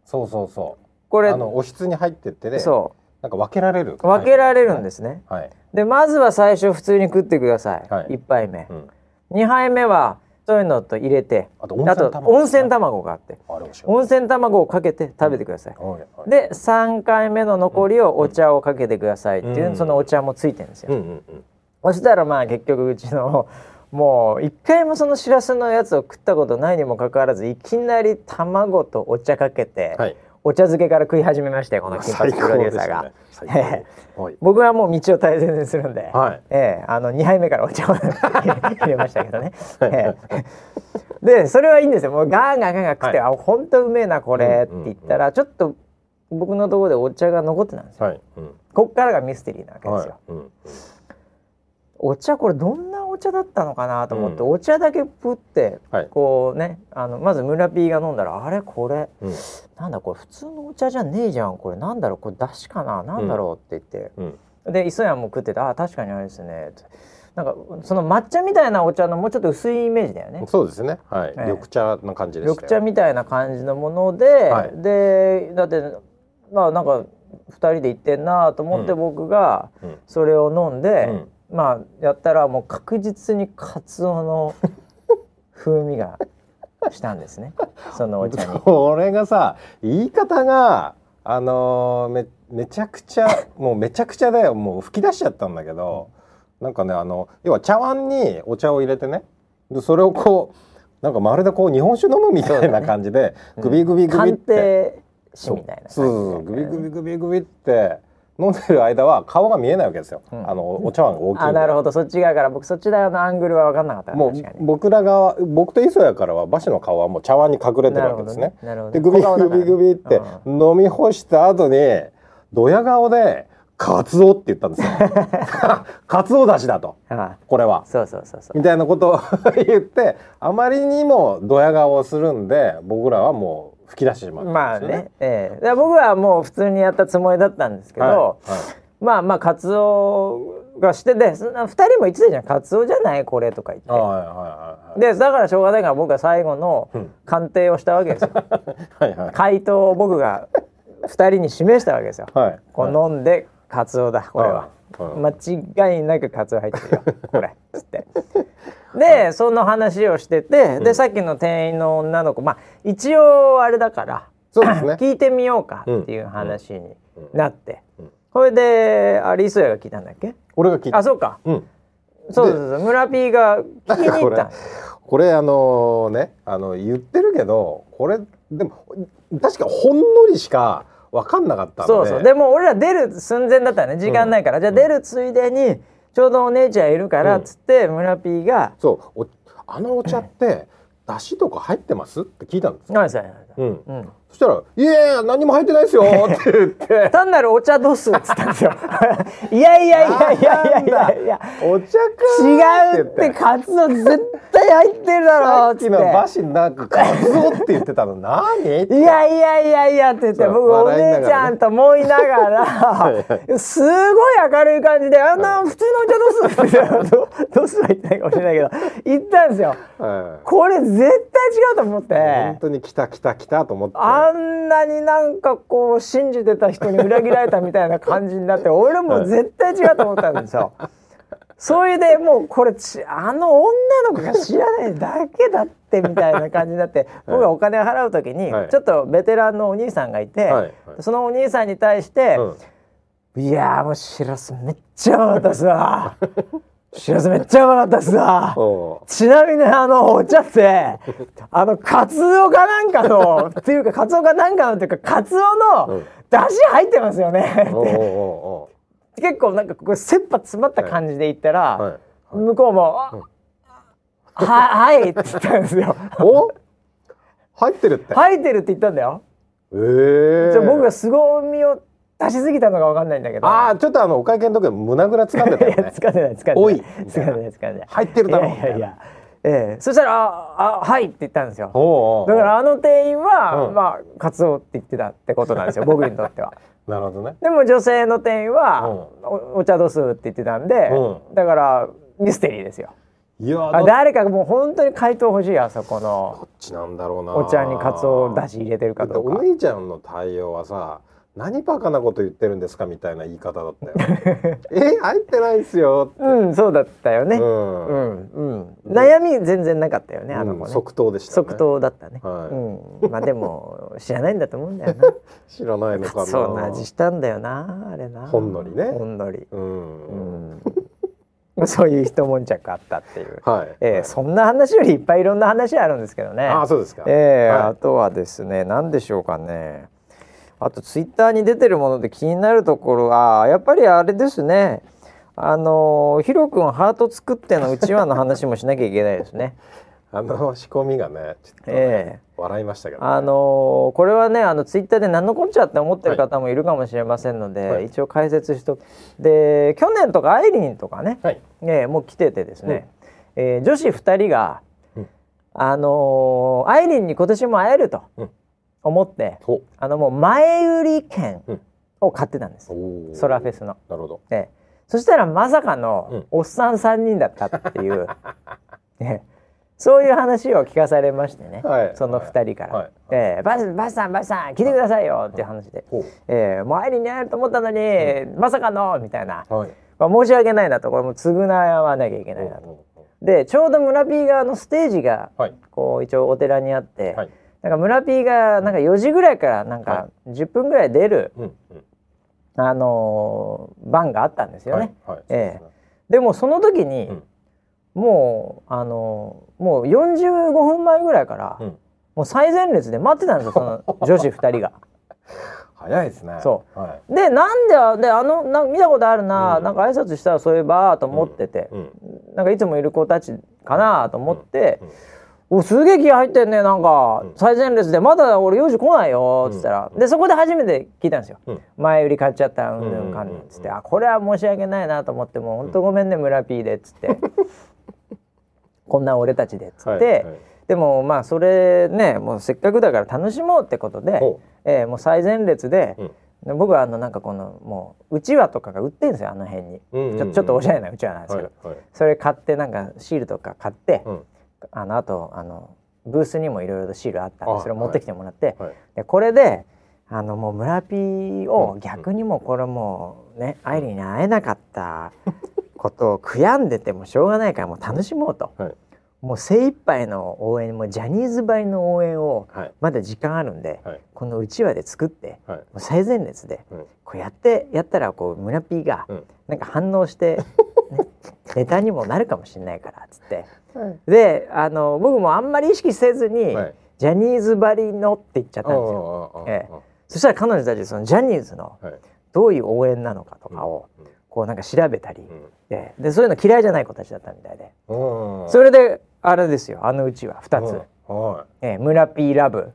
そうそうそう。これあのお室に入ってってねそなんか分けられるう分けられるんですね。はい。でまずは最初普通に食ってください、はい。1杯目、うん2杯目はそういうのと入れてあと温泉卵温泉卵があって温泉卵をかけて食べてください、で3回目の残りをお茶をかけてくださいっていう、うん。そのお茶もついてるんですよ、そしたらまあ結局うちの <laughs> もう一回もそのしらすのやつを食ったことないにもかかわらずいきなり卵とお茶かけて、はいお茶漬けから食い始めましてこの金髪プロデューサーが、ね。最高。<laughs> はい。僕はもう道を大切にするんで、はい。ええ。あの2杯目からお茶を入れましたけどね、<laughs> ええ。でそれはいいんですよ。もうガンガンガンガン食って、はあ本当うめえなこれって言ったら、ちょっと僕のところでお茶が残ってたんですよ、はい。うん。こっからがミステリーなわけですよ、はい。うん。お茶これどんなお茶だったのかなと思って、うん。お茶だけプってはい。こうねあのまず村ピーが飲んだらあれこれうん。なんだこれ普通のお茶じゃねえじゃんこれなんだろうこれだしかななんだろうって言って、うん。で磯山も食っててあ確かにあれですねなんかその抹茶みたいなお茶のもうちょっと薄いイメージだよね。そうですね。はい。ええ。緑茶な感じでしたよ。緑茶みたいな感じのもので、はい。でだってまあなんか2人で行ってんなと思ってうん。僕がうん。それを飲んで、うんまあやったらもう確実にカツオの <laughs> 風味がしたんですね。そのお茶に。これがさ言い方があのーめめちゃくちゃもうめちゃくちゃだよ。もう吹き出しちゃったんだけど、なんかねあの要は茶碗にお茶を入れてね。でそれをこうなんかまるでこう日本酒飲むみたいな感じで、うん。グビグビグビっ鑑て、定士みたいな感じそうそうそうグビグビグビグビって飲んでる間は顔が見えないわけですよ、うん。あのお茶碗が大きいあなるほど。そっち側から僕そっち側のアングルは分かんなかった。もう僕らが僕と磯谷からは馬車の顔はもう茶碗に隠れてるわけですね。なるほどでグビグビグビって飲み干した後にドヤ顔で「カツオ」って言ったんですよ。<laughs> カツオだしだと。これは。そうそうそうそう。みたいなことを <laughs> 言ってあまりにもドヤ顔をするんで僕らはもう吹き出してしまったまあんですよね。ね、ええ。僕はもう普通にやったつもりだったんですけど、はいはい。まあまあカツオがしてでそんな2人も言ってたじゃん。カツオじゃないこれとか言って、はいはいはいでだからしょうがないから僕は最後のうん。鑑定をしたわけですよ。<laughs> はいはい。回答を僕が2人に示したわけですよ、はいこう飲んでカツオだこれは、うん間違いなくカツオ入ってるよ。これ。つってでその話をしててでさっきの店員の女の子まあ一応あれだからそうですね。<laughs> 聞いてみようかっていう話になって、うん。それであれ磯谷が聞いたんだっけ？俺が聞いた。あそうか。うん。そうそうそう。村 P が聞きに行ったん <laughs> これあのねあの言ってるけどこれでも確かほんのりしか分かんなかったんで。そうそう。でも俺ら出る寸前だったらね。時間ないから、じゃあ出るついでにちょうどお姉ちゃんいるからっつって、村 P がそう。おあのお茶って出汁とか入ってます？って聞いたんで「す何ですか?」うん、うんそしたら「いや何も入ってないですよ」<laughs> って言って。単なるお茶どすって言ったんですよ。<laughs> いやいやいやいやいやいや。いやお茶か違うってカツオ絶対入ってるだろさっきっつってのバシなんかカツオって言ってたの何？いやいやいやいやって言って僕お姉ちゃんと思いながらすごい明るい感じであんな普通のお茶 <laughs> どすってどどすは言ってないかもしれないけど言ったんですよ。はいこれ絶対違うと思って。本当に来た来た来たと思って。あんなになんかこう信じてた人に裏切られたみたいな感じになって <laughs> 俺も絶対違うと思ったんですよ。それでもうこれあの女の子が知らないだけだってみたいな感じになって <laughs> 僕がお金を払う時にちょっとベテランのお兄さんがいて、そのお兄さんに対して「いやもうしらすめっちゃうまかったっすわ。<laughs> しらすめっちゃうまかったっすわおちなみにあのお茶ってあの <laughs> カツオかなんかのっていうかカツオかなんかのっていうかカツオのうん。出汁入ってますよね。結構なんかこれ切羽詰まった感じで言ったら、おはい。向こうも「あははい」って言ったんですよ。お？入ってるって。入ってるって言ったんだよ。ええじゃあ僕が凄みを出しすぎたのかわかんないんだけど。ああちょっとあのお会計の時は胸ぐら掴んでたよね <laughs> 掴んでない掴んでない。おい掴んでない掴んでない。入ってるだろいやいやいや。ええそしたらああはいって言ったんですよ。おうおうだからあの店員は、うんまあカツオって言ってたってことなんですよ僕にとっては。<laughs> なるほどねでも女性の店員は、おお茶どすって言ってたんで、うだからミステリーですよ。いや誰かがもう本当に回答欲しいあそこのちなんだろうなお茶にカツオだし入れてるかどうか。お兄ちゃんの対応はさ何バカなこと言ってるんですかみたいな言い方だったよ <laughs> え入ってないっすようんそうだったよね。ううんんうん、悩み全然なかったよねあの子ね。うん即答でしたね即答だったね。はいうん、まあでも知らないんだと思うんだよな。<laughs> 知らないのかなそうな味したんだよなあれな。ほんのりねほんのり。うん、うん。<laughs> そういう一悶着あったっていう。はい、えーそんな話よりいっぱいいろんな話あるんですけどね。ああそうですかえーはいあとはですね何でしょうかねあとツイッターに出てるもので気になるところはやっぱりあれですね。あのーヒロ君ハート作ってのうちわの話もしなきゃいけないですね。<laughs> あの仕込みがねちょっとね、え笑いましたけど、ね、あのーこれはねあのツイッターで何のこっちゃって思ってる方もいるかもしれませんので、はい。一応解説しとで去年とかアイリンとかね、はい。えーもう来ててですね、えー女子2人が、うん。あのーアイリンに今年も会えると。うん思って、ほあのもう前売り券うん。を買ってたんです、おー。ソラフェスの。なるほど。ええそしたらまさかのうん。おっさん3人だったっていう、え <laughs> えそういう話を聞かされましてね、はい。その2人から「はい。ええバスバスさんバスさん来てくださいよ」っていう話で。ほ「ええもうアイリンに会えると思ったのに、まさかの」みたいな、うはい。まあ、申し訳ないなと。これも償わなきゃいけないなと。うん。うん。でちょうど村 P 側のステージがはい。こう一応お寺にあって、はいなんか村 P がなんか4時ぐらいからなんか10分ぐらい出る、うんうん。あのー番があったんですよね。はいはい。えでもその時に、うん。もうあのーもう45分前ぐらいから、うん。もう最前列で待ってたんですよその女子2人が。<laughs> 早いですね。そはい。でなんでであのなんか見たことあるな、うん。なんか挨拶したらそういえばと思ってて、うん。なんかいつもいる子たちかなと思って。うん。うんおすげえ気合入ってんねなんか、うん。最前列でまだ俺4時来ないよっつったら、でそこで初めて聞いたんですよ、うん。前売り買っちゃったうんぬうんんかんぬん。っつって、あこれは申し訳ないなと思ってもうほん。とごめんね村 P でっつって。<laughs> こんな俺たちでっつって、でもまあそれねもうせっかくだから楽しもうってことでほ、えーもう最前列で、僕はあのなんかこのもううちわとかが売ってんですよあの辺に、ちょちょっとおしゃれなうちわなんですけど、それ買ってなんかシールとか買って、うんあのあとあのブースにもいろいろとシールあったんあでそれを持ってきてもらって、はいでこれであのもう村 P を逆にもうこれもうね、アイリーに会えなかったことを悔やんでてもしょうがないからもう楽しもうと、はい。もう精一杯の応援もうジャニーズばりの応援をはい。まだ時間あるんで、はい。このうちわで作ってはい。もう最前列でうん。こうやってやったらこう村 P がうん。なんか反応して、ね、ネタにもなるかもしれないからっつって。であの僕もあんまり意識せずに、はい。ジャニーズばりのって言っちゃったんですよ。ええ。そしたら彼女たちそのジャニーズのはい。どういう応援なのかとかをこうなんか調べたり、うん。ででそういうの嫌いじゃない子たちだったみたいで、うんそれであれですよあのうちは2つ、はええ村 P ラブ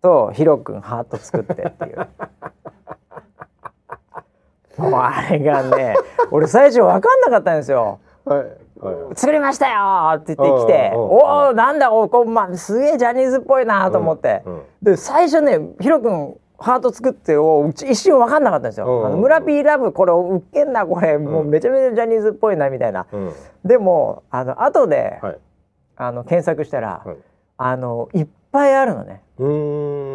とヒロ君ハート作ってっていう。<laughs> もうあれがね俺最初分かんなかったんですよ。はいはい作りましたよって言ってきて、うんうんおおなんだおこう、まあ、すげえジャニーズっぽいなと思って、うんうんで最初ねヒロ君ハート作ってをうち一瞬分かんなかったんですよ。うんうんあの村ピーラブこれウケんなこれ、もうめちゃめちゃジャニーズっぽいなみたいな。うん。でもあの後で、はい。あの検索したら、はい。あのいっぱいあるのね。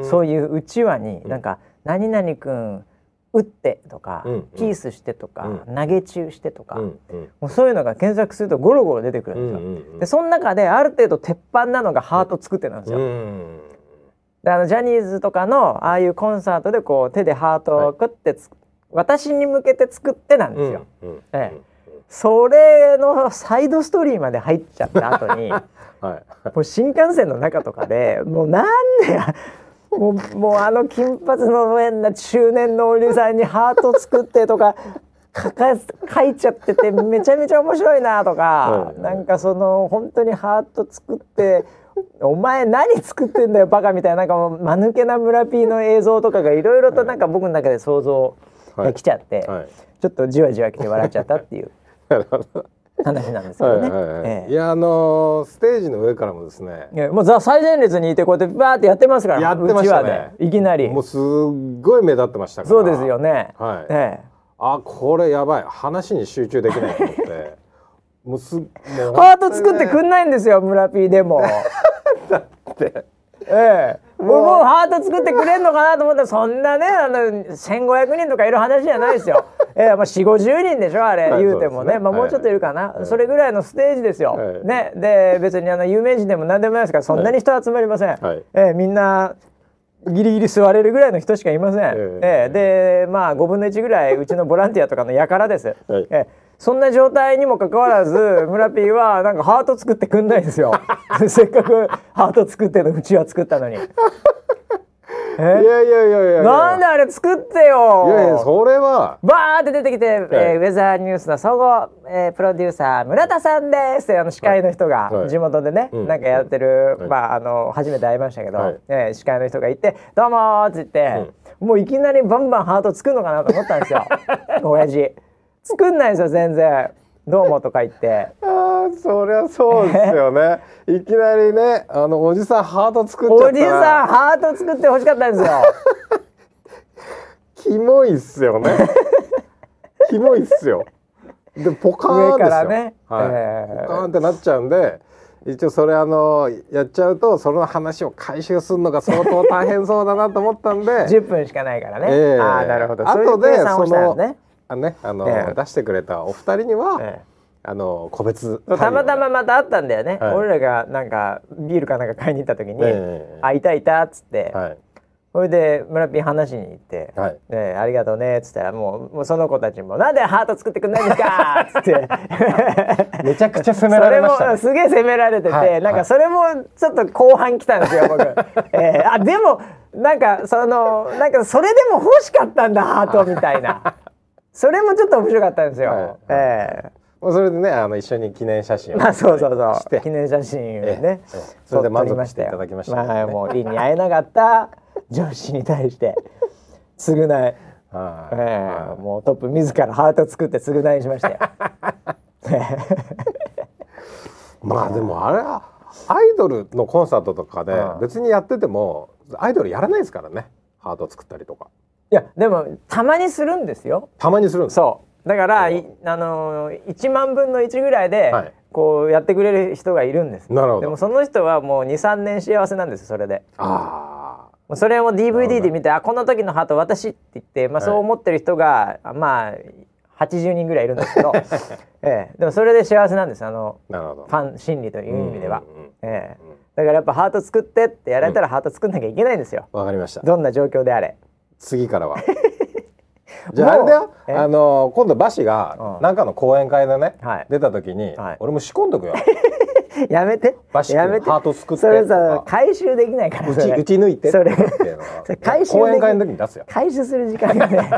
そういううちわに、うん。なんか何々くん打ってとか、うんうんピースしてとか、う投げ中してとか、うんうんもうそういうのが検索するとゴロゴロ出てくるうんんですよ。うんうんでその中である程度鉄板なのがハート作ってなんですよ。うんであのジャニーズとかのああいうコンサートでこう手でハートをクってつ、私に向けて作ってなんですよ。うんうんええそれのサイドストーリーまで入っちゃった後にも <laughs> はい。う新幹線の中とかでもうなんでもうもうあの金髪の変な中年のおじさんにハート作ってとか <laughs> 書か書いちゃっててめちゃめちゃ面白いなとか、はいなんかその本当にハート作って。お前何作ってんだよバカみたいななんかもう間抜けな村 P の映像とかがいろいろとなんか僕の中で想像が来ちゃって、はい。ちょっとじわじわ来て笑っちゃったっていう <laughs> なるほど。話なんですけどね。はいはいはい。ええいやあのーステージの上からもですね。もうザ最前列にいてこうやってバーってやってますからやってましたねいきなりもうすっごい目立ってましたから。そうですよ。ね、はい。えあこれやばい話に集中できないと思って。もうすもうえ、ハート作ってくんないんですよ村 P でも。<laughs> って。ええ、もうハート作ってくれんのかなと思ったらそんなねあの1,500人とかいる話じゃないですよ。ええまあ、4 5 0人でしょあれ、はい言うてもね。ね。まあ、もうちょっといるかな、はい。それぐらいのステージですよ。はい。ね、で別にあの有名人でも何でもないですからそんなに人集まりません。はい。ええみんなギリギリ座れるぐらいの人しかいません。ええ。えでまあ5分の1ぐらいうちのボランティアとかの輩です。はい。ええそんな状態にもかかわらず <laughs> 村 P はなんかハート作ってくんないんですよ。<laughs> せっかくハート作ってのうちは作ったのに。<laughs> いやいやいやいやいや。なんであれ作ってよ？いやいやそれは。バーって出てきて、えーウェザーニュースの総合、えープロデューサー村田さんです。ってあの司会の人が、はい。地元でね、うん。なんかやってる、はい。まああの初めて会いましたけど、はい。えー司会の人がいて「どうも」って言って、もういきなりバンバンハート作るのかなと思ったんですよ。親父作んないですよ全然「どうも」とか言って。<laughs> ああそりゃそうですよね。<laughs> いきなりねあのおじさんハート作っちゃったら。おじさんハート作ってほしかったんですよ。<laughs> キモいっすよね。キモいっすよ。でポカーンですよ。上からねはい、えーポカーンってなっちゃうんで。一応それあのやっちゃうとその話を回収するのが相当大変そうだなと思ったんで10分しかないからね。ええああなるほど。後そういうで計算をしたんですね。あのねあの、ええ。出してくれたお二人には、えあの個別えたまたままた会ったんだよね。はい。俺らがなんかビールかなんか買いに行った時に「ええ。あいたいた」っつって、はい。それで村ピン話しに行って「はい。ねえありがとうね」っつったらもうもうその子たちも「なんでハート作ってくんないんですか!」っつって。<laughs> めちゃくちゃ責められました、ね、それもすげえ責められてて、はい。なんかそれもちょっと後半来たんですよ僕、えーあでもなんかそのなんかそれでも欲しかったんだハートみたいなそれもちょっと面白かったんですよ、はいえもうそれでねあの一緒に記念写真をーまあそうそうそう。記念写真をええね、ええ。それで満撮りま足していただきました。ね。まあもう理に会えなかった上司に対して <laughs> 償い、はい、えはーもうトップ自らハート作って償いしましたよ。い <laughs> まあでもあれはアイドルのコンサートとかでうん。別にやっててもアイドルやらないですからね。ハート作ったりとかいやでもたまにするんですよ。たまにするんです。そう。だからいあのー、1万分の1ぐらいで、はい。こうやってくれる人がいるんです。なるほど。でもその人はもう23年幸せなんですそれで。あもうそれを DVD どで見て「あこの時のハート私」って言って、まあ、そう思ってる人が、まあ80人ぐらいいるんですけど、<laughs> ええ、でもそれで幸せなんですあのファン心理という意味では、ええ、だからやっぱハート作ってってやられたらハート作んなきゃいけないんですよ、わかりました。どんな状況であれ。次からは。<laughs> じゃああれだよ。え？あの今度バシがうん。なんかの講演会でね、はい。出た時に、はい。俺も仕込んどくよ。<laughs> やめて。バシ君やめて。ハート作って。それさ回収できないからうちそれ。打ち抜いて。それ。<laughs> 回収講演会の時に出すよ。回収する時間がね。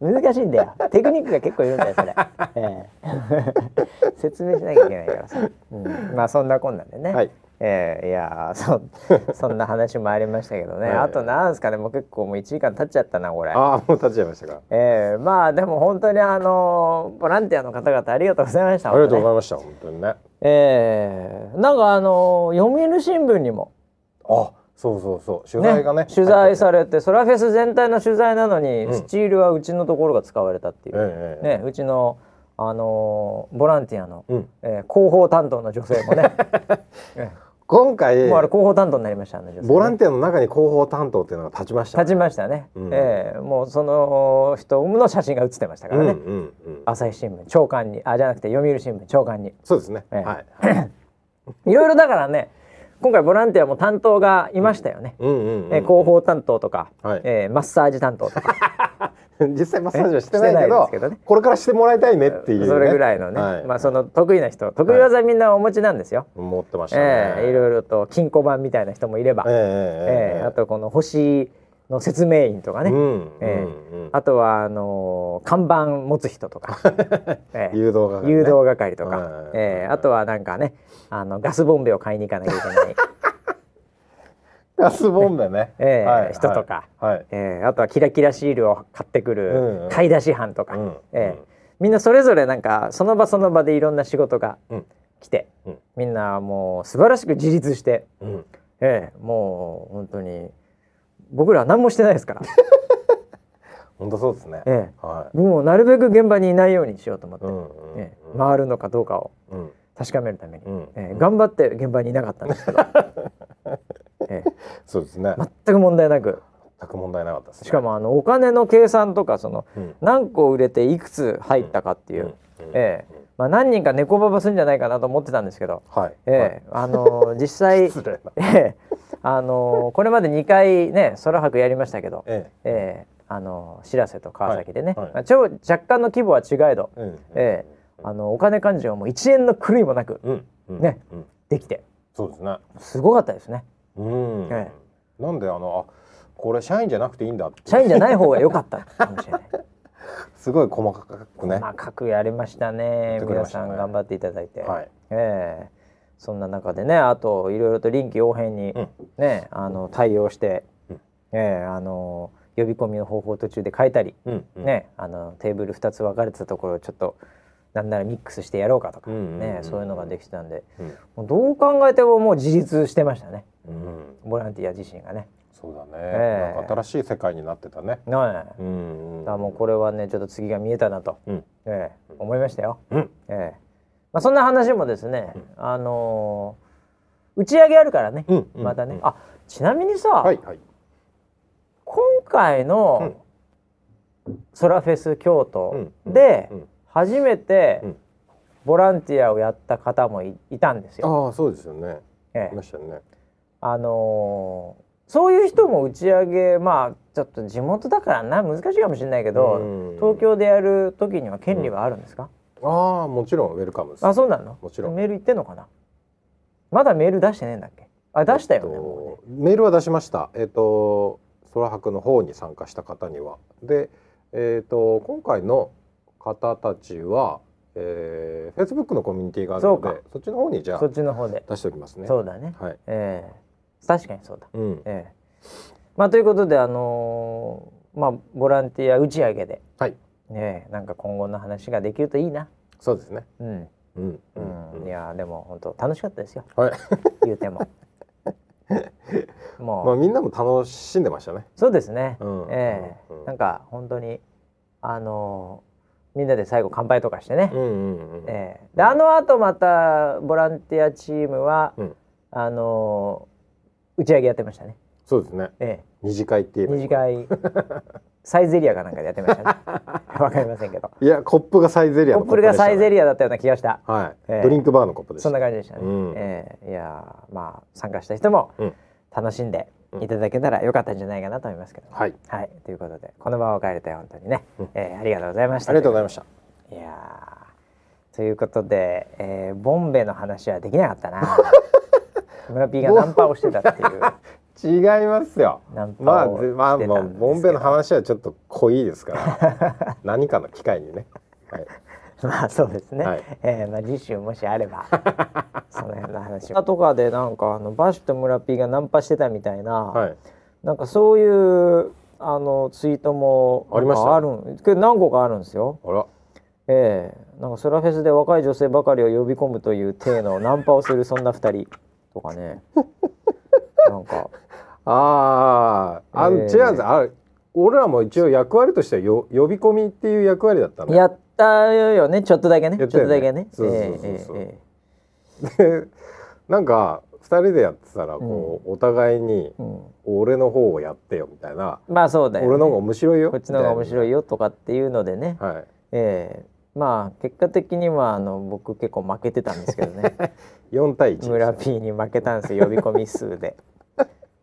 難しいんだよ。テクニックが結構いるんだよそれ、ええ。説明しなきゃいけないからさ、うん、まあそんなこんなんでね、はいえー、いやーそ <laughs> そんな話もありましたけどね、はい。あとなんですかねもう結構もう1時間経っちゃったなこれ。ああもう立っちゃいましたか。えー、まあでも本当にあのボランティアの方々ありがとうございました。ありがとうございいました本当にね。えー、なんかあの読売新聞にも。あそうそうそう。取材がね取材されれてソラフェス全体の取材なのに、うん。スチールはうちのところが使われたっていう、えええねうちのあのボランティアの、うん。えー広報担当の女性もね、<laughs> え今回えもうあれ広報担当になりましたねボランティアの中に広報担当っていうのが立ちました立ちましたね、うん。ええもうその人の写真が写ってましたからね、うんうんうん。朝日新聞長官に。あじゃなくて読売新聞長官に。そうですね、ええ。はい。<laughs> いろいろだからね今回ボランティアも担当がいましたよね、え広報担当とか、はい。えーマッサージ担当とか。<laughs> 実際マッサージはしてないけどですけどね。これからしてもらいたいねっていう、ね、それぐらいのね、はい。まあその得意な人得意技みんなお持ちなんですよ、持ってましたね、ええいろいろと金庫番みたいな人もいれば、ええええええあとこの星の説明員とかね、あとはあのー看板持つ人とか、<laughs> ええ。誘導が、ね、誘導係とか、はいええ。あとはなんかねあのガスボンベを買いに行かなきゃいけない、<laughs> ガスボンベね、<laughs> ええはい人とか、はい、ええあとはキラキラシールを買ってくる買い出し班とか、うんええ。みんなそれぞれなんかその場その場でいろんな仕事がうん。来て、うん。みんなもう素晴らしく自立して、うえもう本当に僕らは何もしてないですから、<laughs> 本当そうですね、えはえもうなるべく現場にいないようにしようと思って、い、うんうんええ。回るのかどうかをうん。確かめるために、うん。ええ。頑張って現場にいなかったんですけど、<laughs> ええ。そうですね。全く問題なく。全く問題なかったです、ね、しかもあのお金の計算とかそのうん。何個売れていくつ入ったかっていう、うん。うん。ええ。まあ、何人か猫ババするんじゃないかなと思ってたんですけど、はい、ええ。あのー実際、<laughs> ええあのーこれまで2回ね空白やりましたけど、ええ。えあのー知らせと川崎でね、はい。はいまあ超若干の規模は違えど、えうん。ええあのお金勘定も1円の狂いもなくうん。うん。ねうん。できて。そうですね。すごかったですね。うん、えなんであのあこれ社員じゃなくていいんだ社員じゃない方が良かったかもしれない。<laughs> すごい細かくね、細かくやりましたね。皆さん頑張っていただいて、はい。ええそんな中でねあといろいろと臨機応変にうん。ね、あの対応して、うん。ええあの呼び込みの方法を途中で変えたり、うんうん。ねあのテーブル2つ分かれてたところをちょっとなんならミックスしてやろうかとか、ねそういうのができてたんでうん。もうどう考えてももう自立してましたね。うん。ボランティア自身がね。そうだね、ええ。なんか新しい世界になってたね。ねえ。うんうんだもうこれはねちょっと次が見えたなと、うん。ええ思いましたよ。うん。ええまあ、そんな話もですね、あのー打ち上げあるからね、うんうんまたね、うんあちなみにさ、はいはい。今回のソラフェス京都うんでうん。初めてうん。ボランティアをやった方もいいたんですよ。ああそうですよね。ええ。いましたよね。あのーそういう人も打ち上げまあちょっと地元だからな難しいかもしれないけど、うん。東京でやる時には権利はあるんですか、ああもちろんウェルカムです。あそうなの？もちろん。メール行ってんのかな？まだメール出してねえんだっけ？あ出したよね,、えっともメールは出しました。えっ、と空白の方に参加した方には。でえっ、と今回の方たちはえー、Facebook のコミュニティがあるのそうか。でそっちの方にじゃあそっちの方で、出しておきますね。そうだね。はい。ええ。確かにそうだ。うん。ええ。まあということであのーまあボランティア打ち上げで。はいねえなんか今後の話ができるといいな。そうですね。うん、うんうんいやでも本当楽しかったですよ。はい。<laughs> 言うても。もう、まあみんなも楽しんでましたね。そうですね、うんええ。うんなんか本当にあのーみんなで最後乾杯とかしてね、うんうんうん。ええ。であのあとまたボランティアチームは、うん。あのー打ち上げやってましたね、そうですね。え二次会って言え、えばいい二次会 <laughs> サイゼリアかなんかでやってましたね。<laughs> わかりませんけど。いやコップがサイゼリアのコップがサイゼリリアだったような気がした。アはい、ええ。ドリンクバーのコップでした。そんな感じでしたね、うん。ええ。いやーまあ参加した人もうん。楽しんでいただけたらよかったんじゃないかなと思いますけど、はい。はい。ということでこの場を帰れて本当にね、うん。えーありがとうございました。ありがとうございました。いやーということで、えーボンベの話はできなかったな。<laughs> 村 P がナンパをしてたっていう違いますよ。まあぜまあしてたんですけど。もうボンベの話はちょっと濃いですから。何かの機会にね、はい、<laughs> まあそうですね、はい。えーまあ、次週もしあれば <laughs> その辺の話を。とかでなんかあのバッシュと村 P がナンパしてたみたいな、はい。なんかそういうあのツイートもありました？あるんけど何個かあるんですよ。あら。ええなんかソラフェスで若い女性ばかりを呼び込むという体のナンパをするそんな二人とかね。<laughs> なんかあーあ、えー。違うんです。あ俺らも一応役割としてはよ呼び込みっていう役割だったの？やったよね。ちょっとだけね。ちょったとだけね。そうそうそうそう。えええでなんか二人でやってたらこう、お互いに俺の方をやってよみたいな、まあそうだよ、ね。俺の方が面白いよ。こっちの方が面白いよよとかっていうのでね、はい。ええまあ結果的にはあの僕結構負けてたんですけどね。<laughs> 4対1村 P に負けたんですよ。呼び込み数で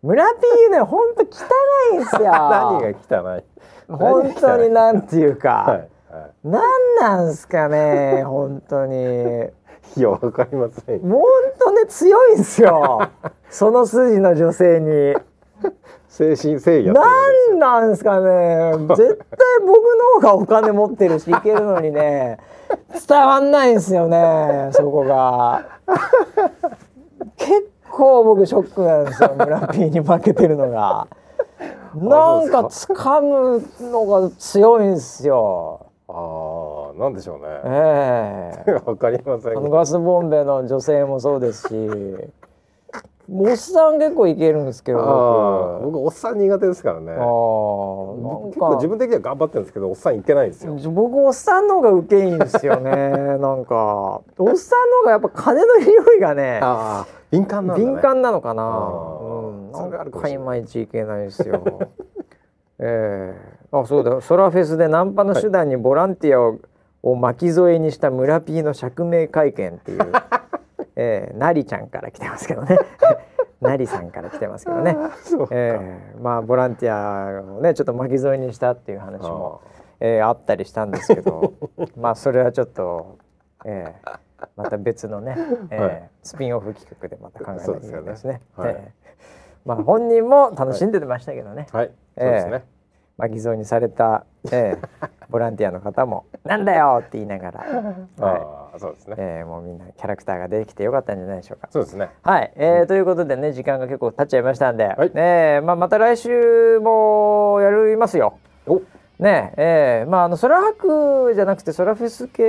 村 P ねほんと汚いんですよ。<laughs> 何が汚い？本当になんていうか、<laughs> はいはなんなんすかね本当に。い <laughs> いやわかりません。本当ね強いんですよ。その筋の女性に。精神誠意やってるなんなんすかね。絶対僕の方がお金持ってるしいけるのにね。伝わんないんですよねそこが。結構僕ショックなんですよ。村 P に負けてるのが。なんか掴むのが強いんですよ。ああなんでしょうね。ええ。<laughs> わかりません。ガスボンベの女性もそうですしおっさん結構いけるんですけど僕僕おっさん苦手ですからね。結構か自分的には頑張ってるんですけどおっさんいけないんですよ。僕おっさんの方がウケいいんですよね <laughs> なんか。おっさんの方がやっぱ金の匂いがねああ敏感なね、敏感なのかな、あうん、なんかいまいちいけないですよ。<laughs> ええ。あそうだ。ソラフェスでナンパの手段にボランティアを,、を巻き添えにした村 P の釈明会見っていう <laughs> ええなりちゃんから来てますけどね。<laughs> なりさんから来てますけどね。ええまあボランティアをねちょっと巻き添えにしたっていう話もえーあったりしたんですけど <laughs> まあそれはちょっと、えーまた別のね、えーはい。スピンオフ企画でまた考えなきゃいけないですね。すよね。はい。えーまあ本人も楽しんでましたけどね、はい。そうですね、巻き添えにされた、えー <laughs> ボランティアの方も「なんだよ!」って言いながら、<laughs> はい。そうですね、えーもうみんなキャラクターが出てきてよかったんじゃないでしょうか。そうですね。はい、えーということでね時間が結構経っちゃいましたんで、はい。ねまあ、また来週もやりますよ。お。ねええーまああの空白じゃなくて空フェス系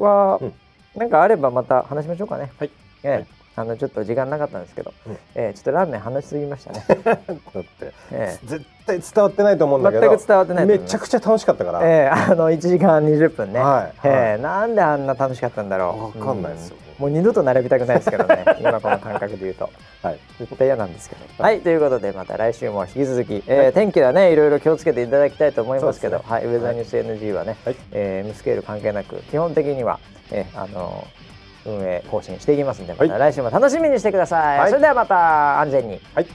は、うん。なんかあればまた話しましょうかね。はい。ええはい。あのちょっと時間なかったんですけど、うん。えーちょっとラーメン話しすぎましたね。<laughs> だってえ絶対伝わってないと思うんだけど全く伝わってないめちゃくちゃ楽しかったから、ええ <laughs> あの1時間20分ね、はいええなんであんな楽しかったんだろう。わかんないですよ。うん。もう二度と並びたくないですけどね。<laughs> 今この感覚で言うと。はい。絶対嫌なんですけど。はい、ということでまた来週も引き続き、えー天気はねいろいろ気をつけていただきたいと思いますけど、ね。はい、ウェザーニュース NG はね、はい。えー M スケール関係なく基本的には、えーあの運営更新していきますんでまはい。た来週も楽しみにしてください。はい。それではまた安全に。はい